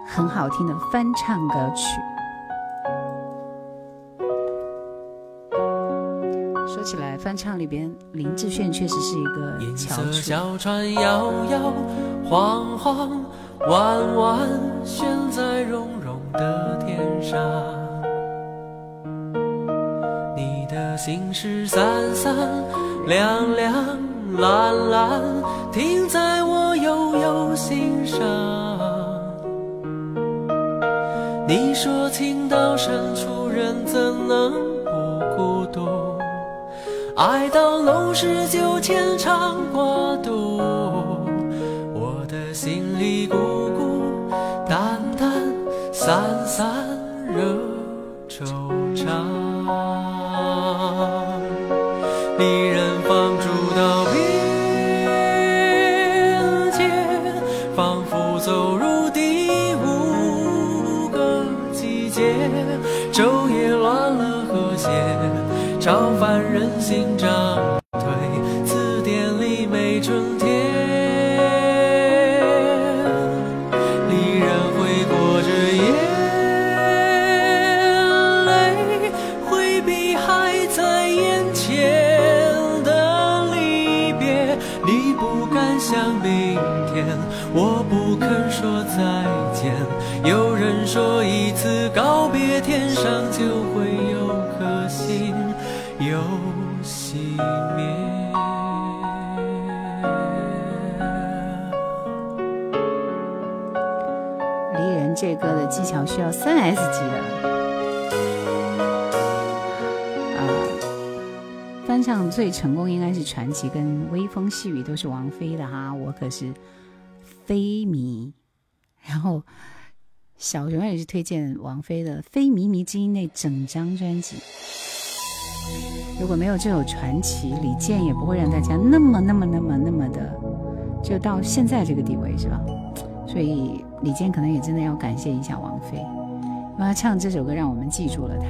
很好听的翻唱歌曲。起来，翻唱里边林志炫确实是一个翘楚。小船摇摇晃晃，弯弯悬在绒绒的天上。你的心事散散亮亮蓝蓝，停在我悠悠心上。你说情到深处人怎能？爱到浓时就牵肠挂肚，我的心里孤孤单单，散散惹惆怅。春天。技巧需要三 S 级的。啊，翻唱最成功应该是《传奇》跟《微风细雨》，都是王菲的哈，我可是菲迷。然后小熊也是推荐王菲的《非靡靡之音》那整张专辑。如果没有这首传奇，李健也不会让大家那么、那么、那么、那么的，就到现在这个地位，是吧？所以李健可能也真的要感谢一下王菲，因为他唱这首歌让我们记住了他。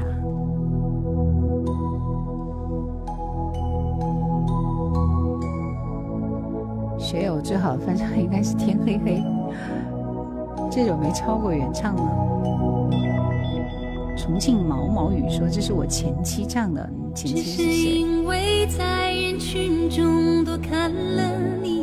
学友最好的翻唱应该是《天黑黑》，这首没超过原唱吗？重庆毛毛雨说：“这是我前妻唱的，你前妻是谁因为在人群中多看了你，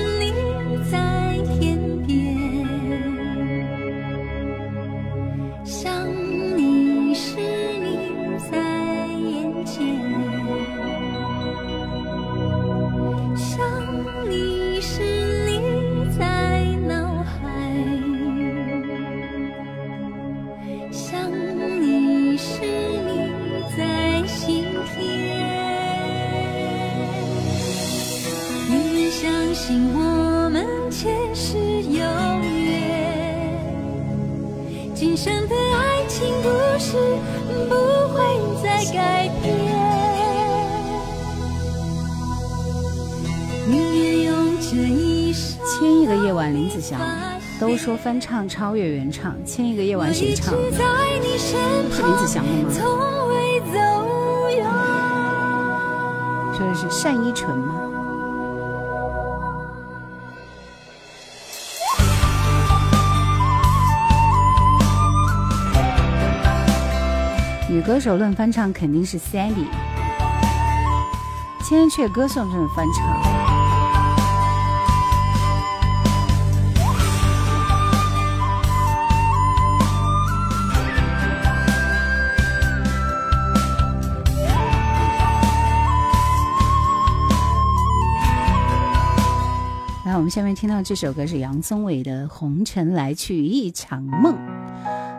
夜晚，林子祥都说翻唱超越原唱，千亿个夜晚谁唱？我一直在你身是林子祥的吗，从未走。说的是单依纯吗？女歌手论翻唱肯定是 Sandy，千阙歌颂这种翻唱。我们下面听到这首歌是杨宗纬的《红尘来去一场梦》，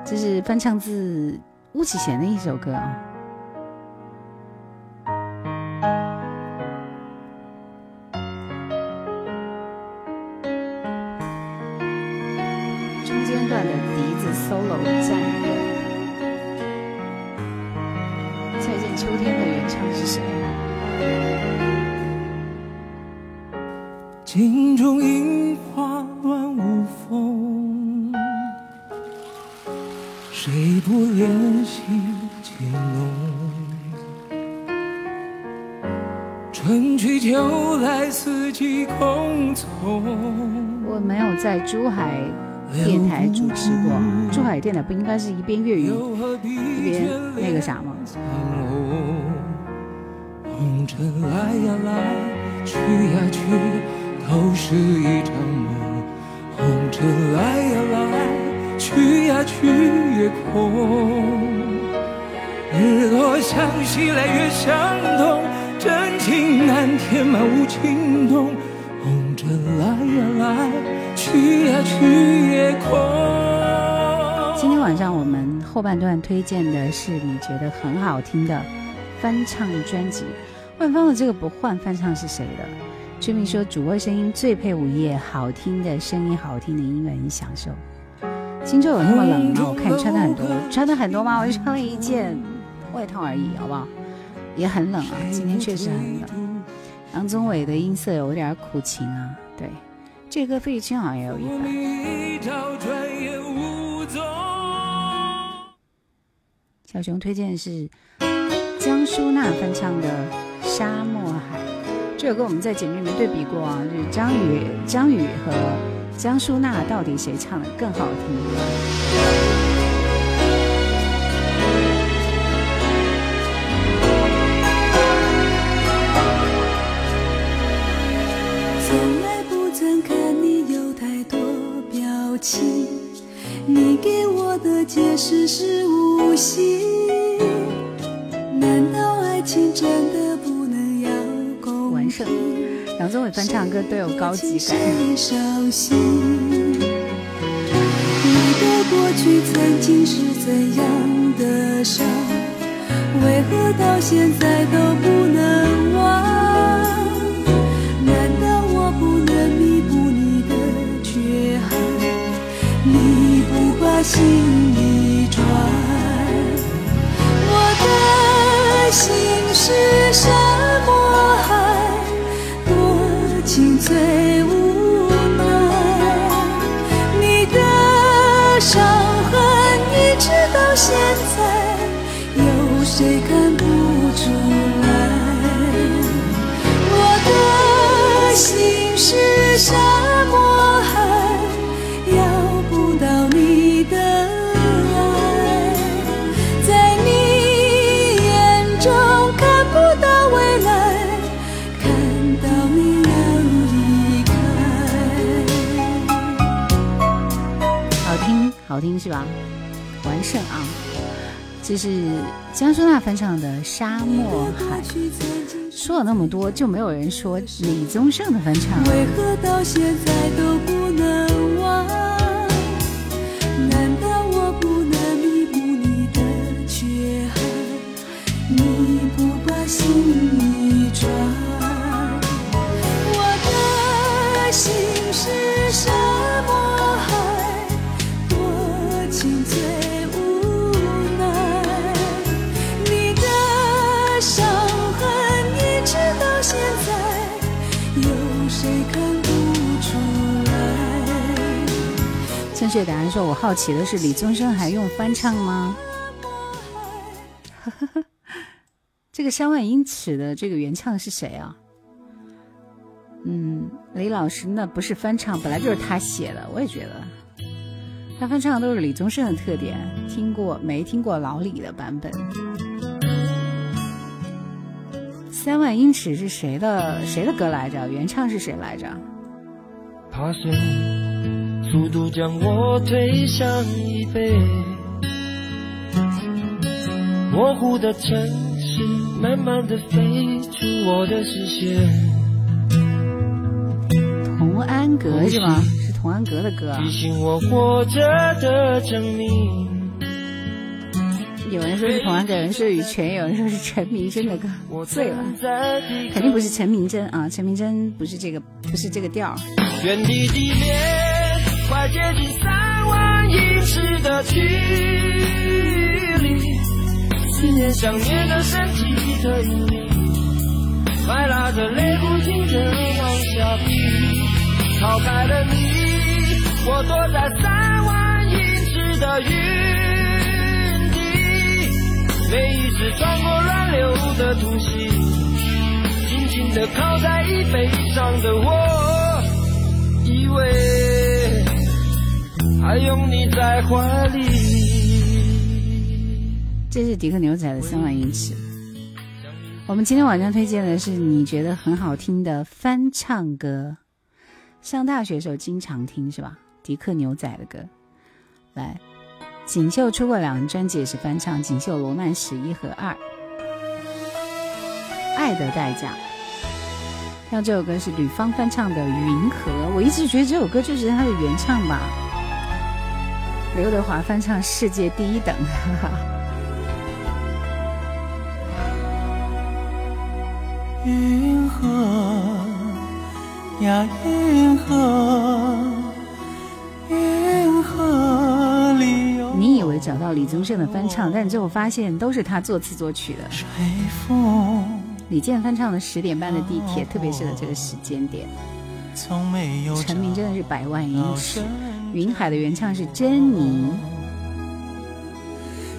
这是翻唱自巫启贤的一首歌啊。在珠海电台主持过，珠海电台不应该是一边粤语一边那个啥吗？红尘来呀来，去呀去，都是一场梦。红尘来呀来，去呀去也空。日落向西来，月相东，真情难填满无情洞。来呀来，去呀去也空。今天晚上我们后半段推荐的是你觉得很好听的翻唱专辑。万芳的这个不换翻唱是谁的？追明说主播声音最配午夜，好听的声音，好听的音乐你享受。荆州有那么冷吗？我看你穿的很多，穿的很多吗？我就穿了一件外套而已，好不好？也很冷啊，今天确实很冷。杨宗纬的音色有点苦情啊，对，这歌费玉清好像也有一版。小熊推荐是江淑娜翻唱的《沙漠海》，这首歌我们在节目里面对比过啊，就是张宇、张宇和江淑娜到底谁唱的更好听？情，你给我的解释是无心。难道爱情真的不能要公完胜平？杨宗纬翻唱歌都有高级感。年少心，你的过去曾经是怎样的伤？为何到现在都不听，是吧？完胜啊！这是江淑娜翻唱的《沙漠海》。说了那么多，就没有人说李宗盛的翻唱。为何到现在都不能忘？难道我不能弥补你的缺憾？你不把心意传？确答案说：“我好奇的是，李宗盛还用翻唱吗？” 这个三万英尺的这个原唱是谁啊？嗯，李老师那不是翻唱，本来就是他写的。我也觉得，他翻唱都是李宗盛的特点。听过没听过老李的版本？三万英尺是谁的谁的歌来着？原唱是谁来着？他爬升，速度将我推向椅背。模糊的城市，慢慢的飞出我的视线。童安格是吗？是童安格的歌。提醒我活着的证明。有人说是童安格，有人说是羽泉，有人说是陈明真的歌。我醉了，肯定不是陈明真啊！陈明真不是这个，不是这个调快接近三万英尺的距离。思念想念的身体的引力，快拉着泪不停的往下滴。逃开了你，我躲在三万英尺的云底，每一次穿过乱流的突袭，紧紧地靠在椅背上的我。以为还拥你在怀里。这是迪克牛仔的《三万英尺》。我们今天晚上推荐的是你觉得很好听的翻唱歌，上大学时候经常听是吧？迪克牛仔的歌。来，锦绣出过两张专辑也是翻唱，《锦绣罗曼史一》和二，《爱的代价》。像这首歌是吕方翻唱的《云河》，我一直觉得这首歌就是他的原唱吧。刘德华翻唱《世界第一等》，哈哈。云河呀，云河，云河里有你以为找到李宗盛的翻唱，但最后发现都是他作词作曲的。李健翻唱的《十点半的地铁》特别适合这个时间点。从没有陈明真的是百万英尺，云海的原唱是珍妮。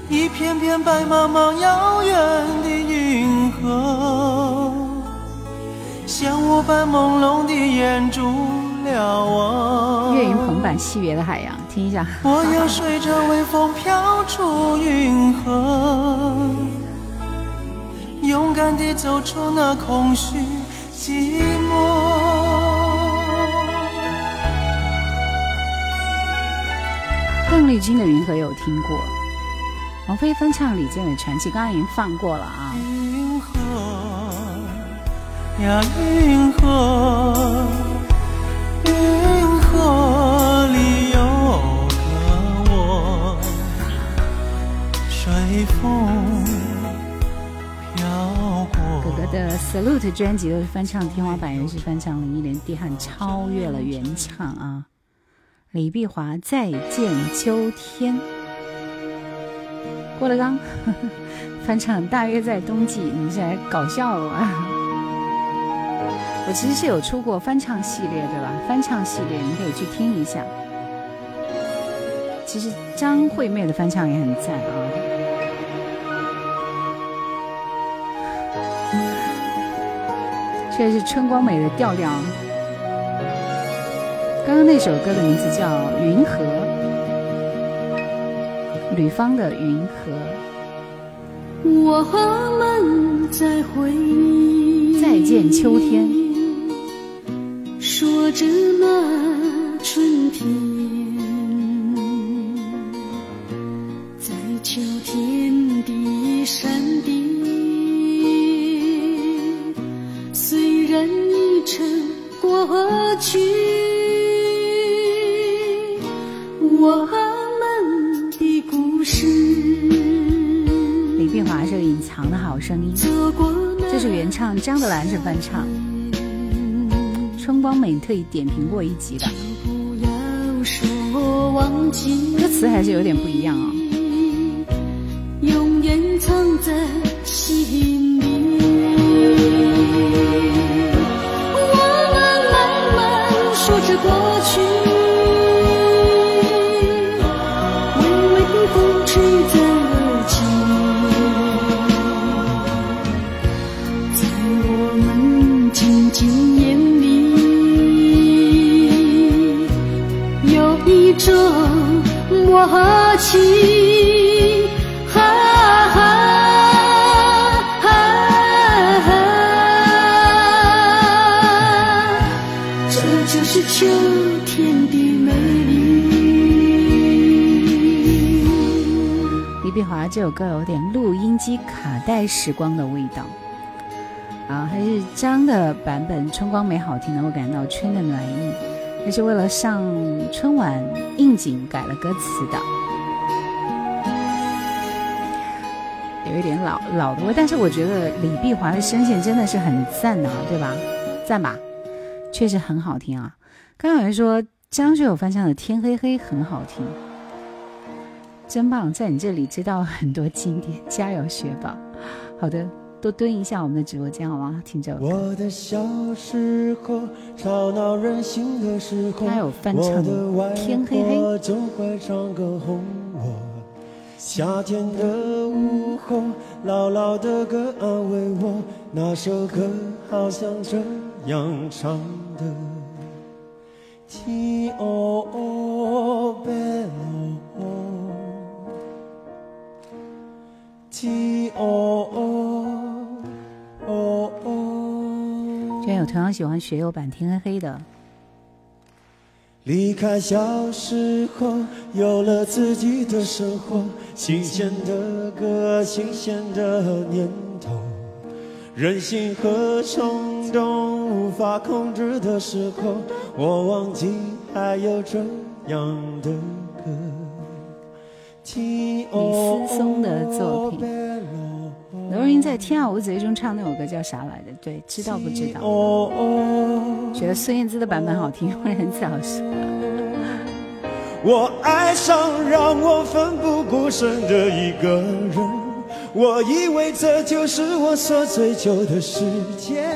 一片片白茫茫遥远的云河，像雾般朦胧的。岳云鹏版《惜别的海洋》，听一下。我要随着微风飘出云河，勇敢地走出那空虚寂寞。邓丽君的《云河》有听过，王菲翻唱李健的《传奇》，刚刚已经放过了啊。云河呀，云河，云河里有个我，随风飘过。哥哥的《Salute》专辑都是翻唱，天花板也是翻唱林忆莲，地汉超越了原唱啊。李碧华《再见秋天》，郭德纲呵呵翻唱《大约在冬季》，你是来搞笑了吗？我其实是有出过翻唱系列，对吧？翻唱系列你可以去听一下。其实张惠妹的翻唱也很赞啊。这是春光美的调调。刚刚那首歌的名字叫《云河》，吕方的《云河》。我们在回忆，再见秋天。说着那春天，唱，张德兰是翻唱，春光美特意点评过一集的，歌词还是有点不一样啊、永远藏在华这首歌有点录音机卡带时光的味道，啊，还是张的版本《春光美》好听，能够感到春的暖意，那是为了上春晚应景改了歌词的，有一点老老的味，但是我觉得李碧华的声线真的是很赞的、啊、对吧？赞吧，确实很好听啊。刚刚有人说张学友翻唱的《天黑黑》很好听。真棒，在你这里知道很多经典，加油雪宝。好的，多蹲一下我们的直播间好吗？听这首歌，我的小时候，吵闹任性的时候，他有翻唱天黑黑会唱歌哄我。夏天的午后，姥姥的歌安慰我，那首歌好像这样唱的：T O O bello。T O O O O。居然有同样喜欢学友版《天黑黑》的，离开小时候，有了自己的生活，新鲜的歌，新鲜的念头，任性和冲动无法控制的时候，我忘记还有这样的。李思松的作品刘若英在《天下无贼》中唱那首歌叫啥来着？对，知道不知道？哦哦觉得孙燕姿的版本好听，温仁慈老师。我爱上让我奋不顾身的一个人，我以为这就是我所追求的世界。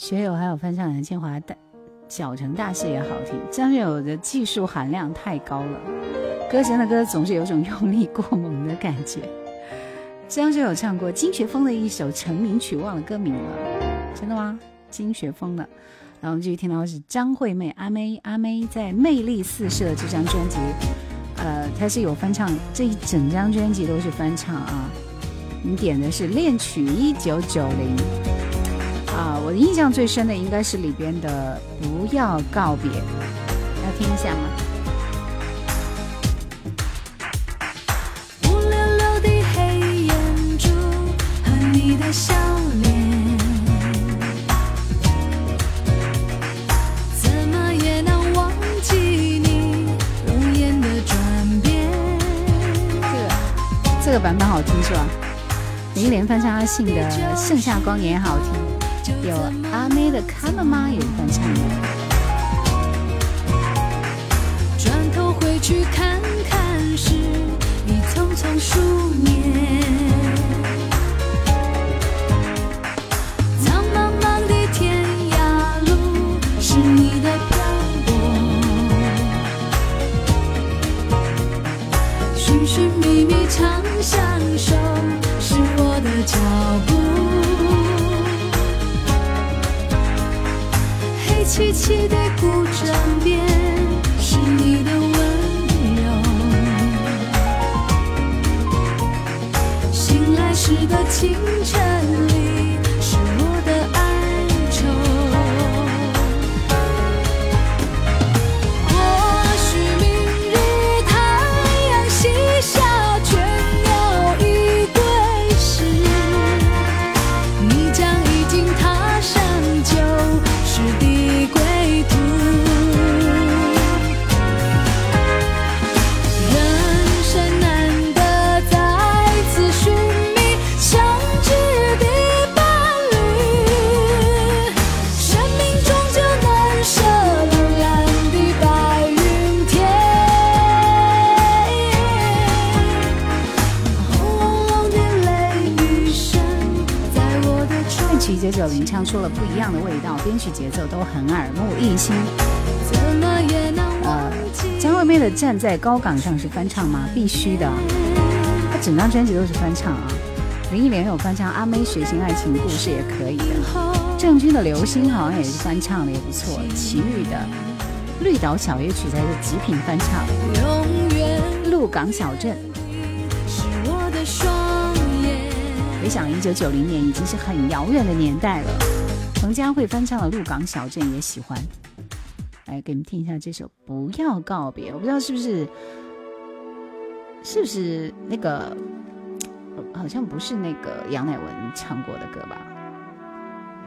学友还有翻唱杨千嬅的《小城大事》也好听，张学友的技术含量太高了，歌神的歌总是有种用力过猛的感觉。张学友唱过金学峰的一首成名曲，忘了歌名了，真的吗？金学峰的。然后我们继续听到的是张惠妹阿妹阿妹在《魅力四射》这张专辑，呃，她是有翻唱，这一整张专辑都是翻唱啊。你点的是《恋曲一九九零》。啊我的印象最深的应该是里边的不要告别要听一下吗？的笑脸怎么也能忘记你容颜的转变？这个版本好听是吧？零一年翻唱阿信的盛夏光年也好听。有阿妹的《看了吗》也是翻唱的。转头回去看看，是你匆匆数年。苍茫茫的天涯路，是你的漂泊。寻寻觅觅长相守，是我的脚步。凄凄的古镇边，是你的温柔。醒来时的清晨九九零唱出了不一样的味道，编曲节奏都很耳目一新。呃张惠妹的《站在高岗上》是翻唱吗？必须的，她整张专辑都是翻唱啊。林忆莲有翻唱阿妹《血腥爱情故事》也可以的。郑钧的《流星》好像也是翻唱的，也不错。齐豫的《绿岛小夜曲》才是极品翻唱。鹿港小镇，是我的双眼。回想一九九零年已经是很遥远的年代了。彭佳慧翻唱的《鹿港小镇》也喜欢。来给你们听一下这首《不要告别》，我不知道是不是是不是那个，好像不是那个杨乃文唱过的歌吧？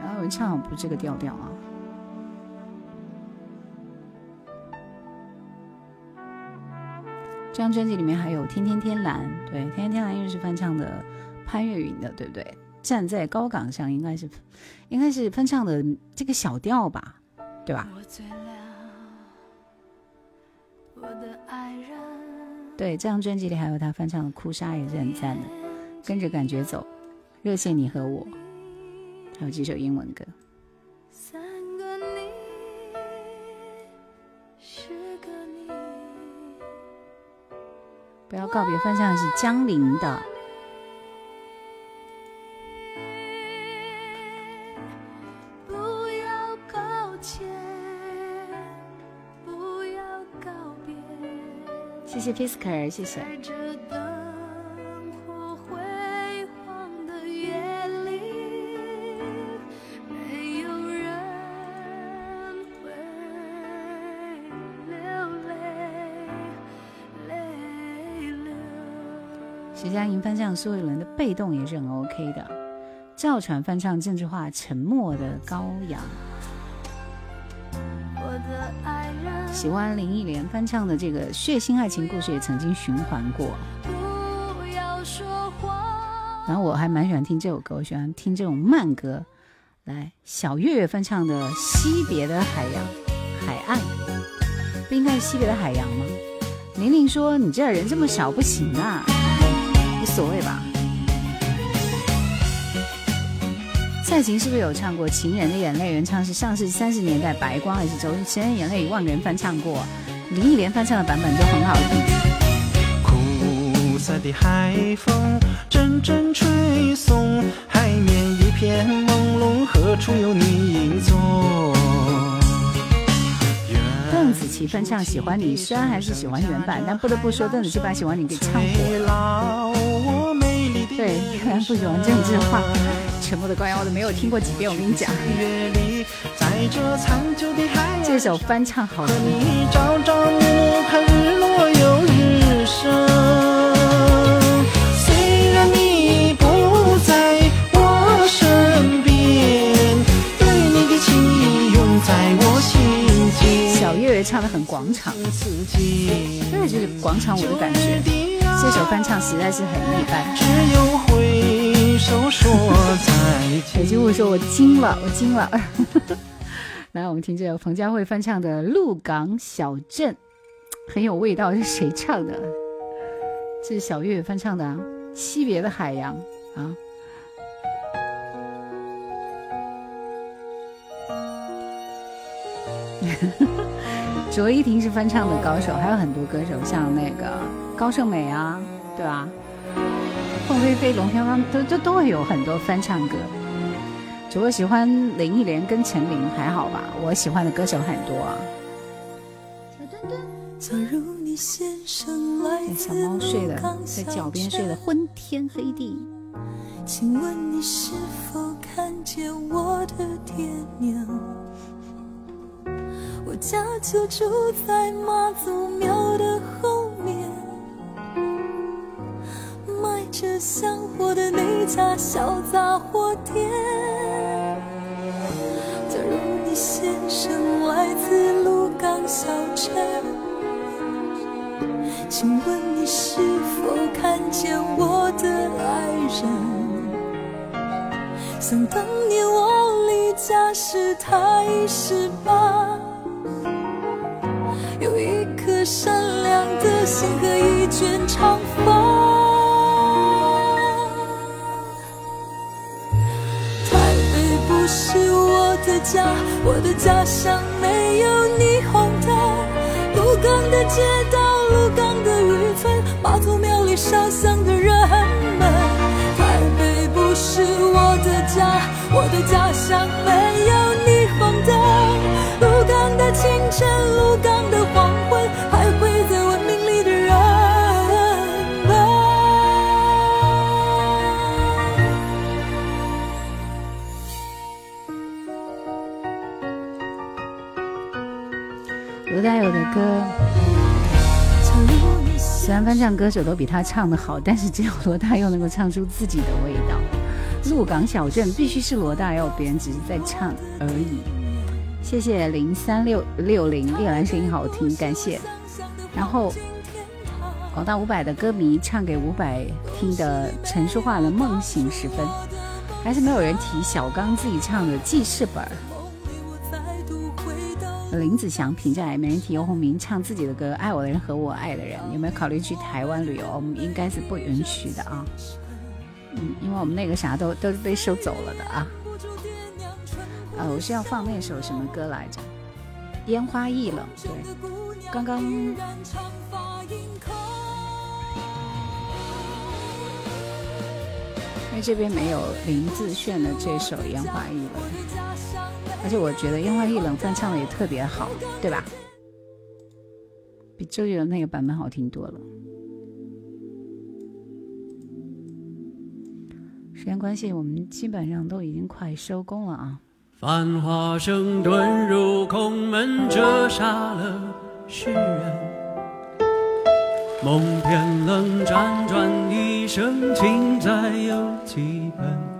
杨乃文唱不是这个调调啊。这张专辑里面还有《天天天蓝》，对，《天天天蓝》又是翻唱的潘越云的，对不对？站在高岗上应该是，应该是翻唱的这个小调吧，对吧？我醉了，我的爱人。对，这张专辑里还有他翻唱的《哭砂》也是很赞的，跟着感觉走，热线你和我，还有几首英文歌。三个你，十个你，不要告别，翻唱的是江玲的。谢谢 Fisker，谢谢。徐佳莹翻唱苏慧伦的《被动》也是很 OK 的。赵传翻唱郑智化《沉默的羔羊我的爱》，，喜欢林忆莲翻唱的这个《血腥爱情故事》也曾经循环过。不要说谎。然后我还蛮喜欢听这首歌，我喜欢听这种慢歌。来，小岳岳翻唱的《惜别的海洋海岸》，不应该是惜别的海洋吗？玲玲说：“你这人这么少不行啊，无所谓吧。”蔡琴是不是有唱过《情人的眼泪》？原唱是上世纪三十年代白光还是周？《情人的眼泪》万人翻唱过，林忆莲翻唱的版本都很好听。苦涩的海风阵阵吹送，海面一片朦胧，何处有你影踪？邓紫棋翻唱《喜欢你》，虽然还是喜欢原版，但不得不说，邓紫棋把《喜欢你》给唱火了。不喜欢郑智化，《沉默的羔羊》我都没有听过几遍，我跟你讲，在这首翻唱好和听。你朝朝暮暮看日落又日升。虽然你不在我身边，对你的情意永在我心间。小岳岳唱的很广场，此间，这就是广场舞的感觉。这首翻唱实在是很一般。只有挥手说再见。北京物说：“我惊了，我惊了。”来，我们听这个冯佳慧翻唱的《鹿港小镇》，很有味道。是谁唱的？这是小岳岳翻唱的啊，《惜别的海洋》啊。卓依婷是翻唱的高手，还有很多歌手，像那个高胜美啊，对吧？凤飞飞、龙飘飘都都都会有很多翻唱歌。只不过喜欢林忆莲跟陈琳还好吧？我喜欢的歌手很多啊。小猫睡的，在脚边睡的昏天黑地。请问你是否看见我的爹娘？我家就住在妈祖庙的后着香火的那家小杂货店。假如你先生来自鹿港小镇，请问你是否看见我的爱人？想当年我离家时，他已十八。有一颗善良的心和一卷长发。不是我的家，我的家乡没有霓虹灯。鹿港的街道，鹿港的渔村，妈祖庙里烧香的人们。台北不是我的家，我的家乡没有大有的歌，虽然翻唱歌手都比他唱的好，但是只有罗大佑能够唱出自己的味道。鹿港小镇必须是罗大佑，别人只是在唱而已。谢谢零三六六零，叶兰声音好听，感谢。然后广大五百的歌迷唱给伍佰听的陈淑桦的《梦醒时分》，还是没有人提小刚自己唱的记事本。林子祥评价也没人提游鸿明唱自己的歌《爱我的人和我爱的人》，有没有考虑去台湾旅游？我们应该是不允许的啊，嗯，因为我们那个啥都都是被收走了的啊。呃，我是要放那首什么歌来着？烟花易冷，对，刚刚。因为这边没有林志炫的这首《烟花易冷》，而且我觉得《烟花易冷》翻唱的也特别好，对吧？比周杰伦那个版本好听多了。时间关系，我们基本上都已经快收工了啊。繁华声遁入空门，折煞了世人。梦偏冷，辗转一生，情债有几本？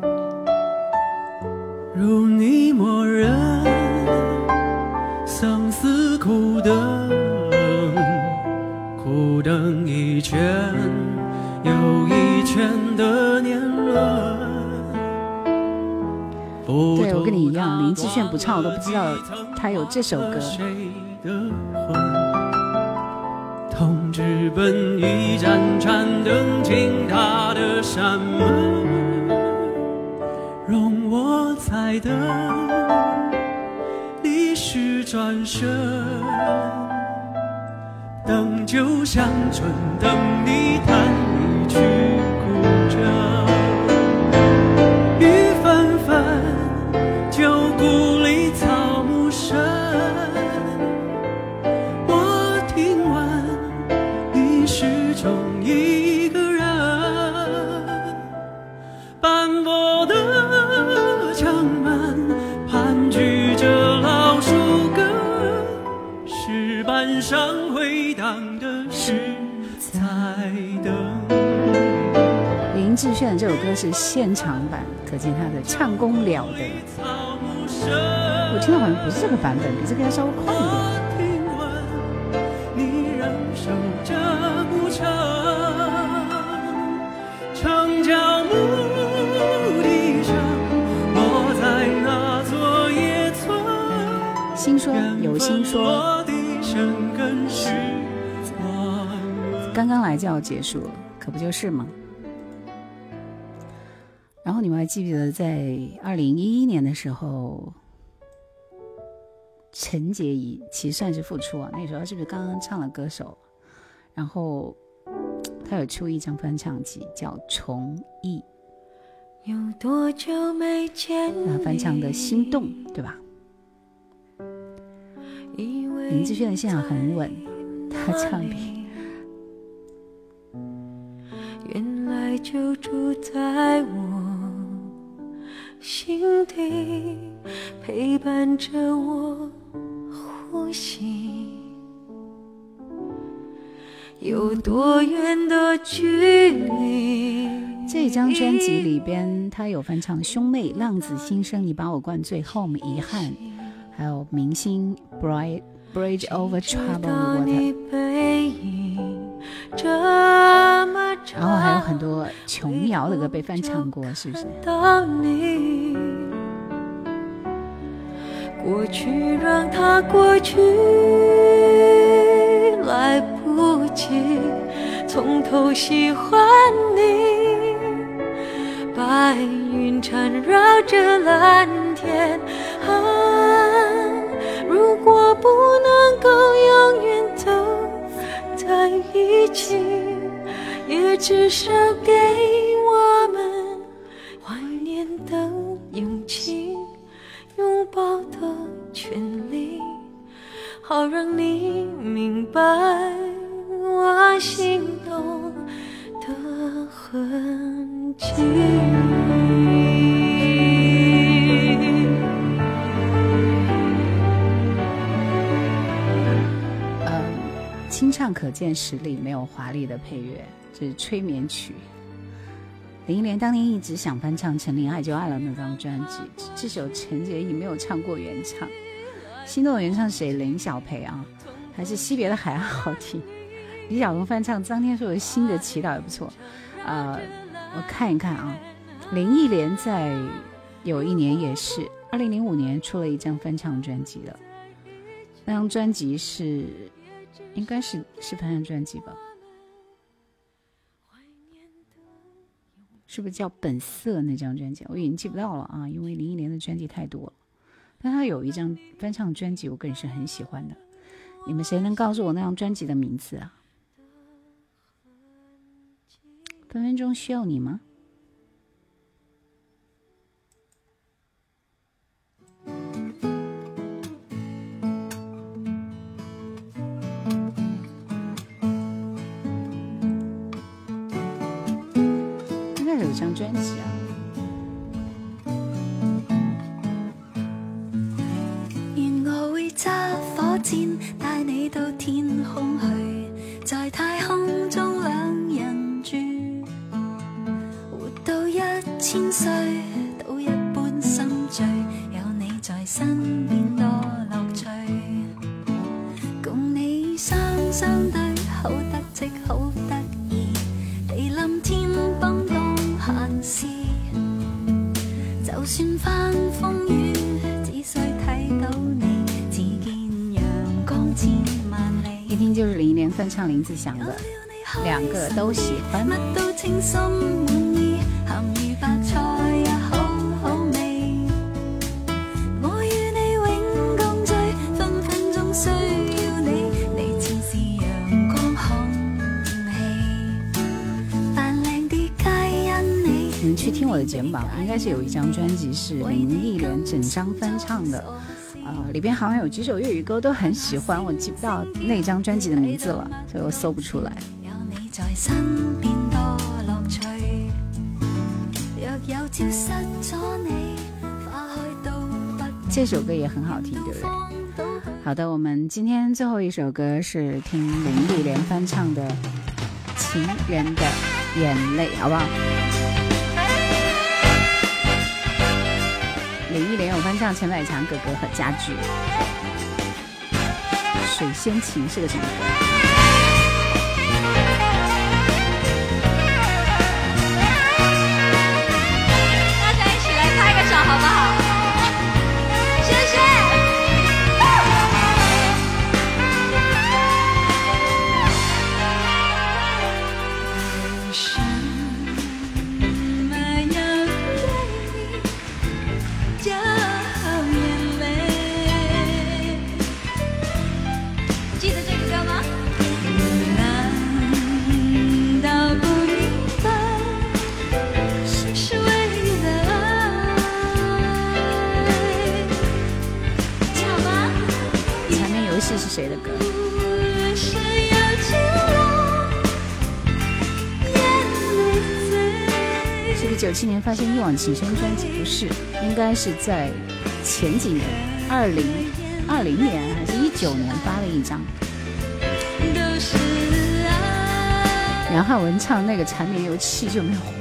如你默认，相思苦等，苦等一圈又一圈的年轮。对，我跟你一样，林志炫不唱我都不知道他有这首歌。同直奔一盏盏灯，倾塌的山门，我在等，你是转身，等酒香醇，等你弹一曲古筝。志炫的这首歌是现场版，可见他的唱功了得。我听到好像不是这个版本，比这个要稍微快一点。有心说，刚刚来就要结束了，可不就是吗？然后你们还记不记得，在二零一一年的时候，陈洁仪其实算是复出啊。那时候是不是刚刚唱了歌手？然后他有出一张翻唱集，叫《重忆》，有多久没见那翻唱的《心动》，对吧？林志炫的现场很稳，他唱比就住在我心底，陪伴着我呼吸。有多远的距离？这张专辑里边，他有翻唱《兄妹》《浪子心声》，你把我灌醉，后面遗憾，还有明星《Bridge Bridge Over Troubled 到你 Water》，背影这，然后还有很多琼瑶的歌被翻唱过，是不是？到你，过去让它过去，来不及从头喜欢你。白云缠绕着蓝天，啊，如果不能够永远走在一起，也至少给我们怀念的勇气，拥抱的权利，好让你明白我心动的痕迹。嗯，清唱可见实力，没有华丽的配乐，这是催眠曲。林忆莲当年一直想翻唱陈琳《爱就爱了》那张专辑，这首陈洁仪没有唱过原唱，《心动》的原唱谁？林小培啊，还是《惜别的海岸》好听？李小龙翻唱张天硕的《新的祈祷》也不错。呃，我看一看啊，林忆莲在有一年也是二零零五年出了一张翻唱专辑的，那张专辑是应该是是翻唱专辑吧？是不是叫《本色》那张专辑？我已经记不到了啊，因为林忆莲的专辑太多了。但她有一张翻唱专辑，我个人是很喜欢的。你们谁能告诉我那张专辑的名字啊？分分钟需要你吗？张专辑啊。愿我會揸火箭带你到天空去，在太空中两人住，活到一千岁唱林子祥的，兩個都喜歡。乜都稱心滿意，鹹魚白菜也好好味。我與你永共聚，分分鐘需要你，你似是陽光空氣，扮靚啲皆因你。你们去听我的节目吧，应该是有一张专辑是林忆莲整张翻唱的，里边好像有几首粤语歌都很喜欢，我记不到那張專輯的名字了，所以我搜不出來。有你在身邊多樂趣。若有朝失咗你，花開都不這首歌也很好聽，對不對？好的，我們今天最後一首歌是聽林忆莲翻唱的《情人的眼淚》，好不好？林忆莲有翻唱陈百强哥哥和家驹，《水仙情》是个什么歌？是《一往情深》专辑？不是，应该是在前几年，二零二零年还是一九年发了一张。杨汉文唱那个缠绵油气就没有火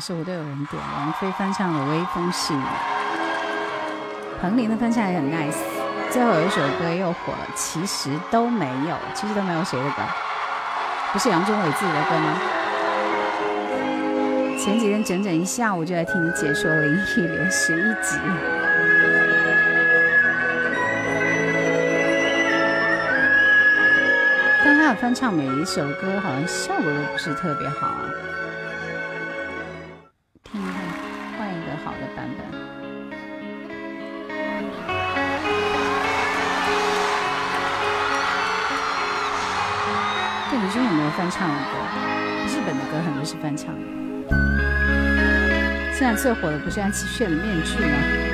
是我都有人点王菲翻唱的《微风细雨》，彭羚的翻唱也很 nice。最后有一首歌又火了，其实都没有，其实都没有谁的歌，不是杨宗纬自己的歌吗？前几天整整一下午就在听你解说林忆莲十一集。但他的翻唱每一首歌好像效果都不是特别好啊。翻唱的歌？日本的歌很多是翻唱的。现在最火的不是安七炫的《面具》吗？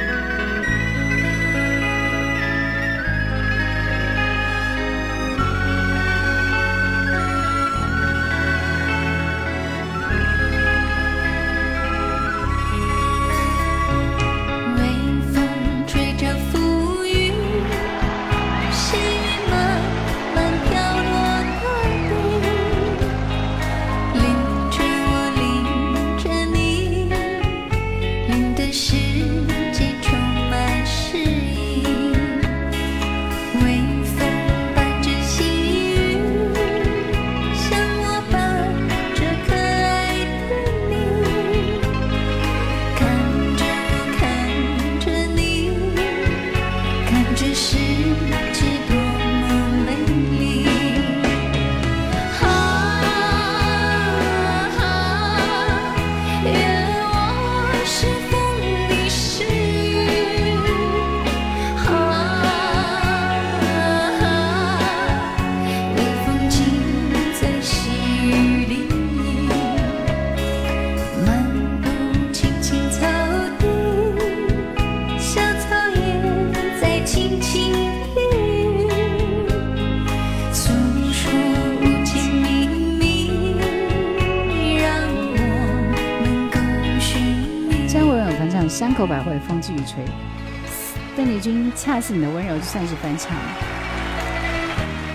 算是翻唱。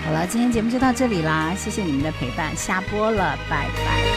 好了，今天节目就到这里啦，谢谢你们的陪伴，下播了，拜拜，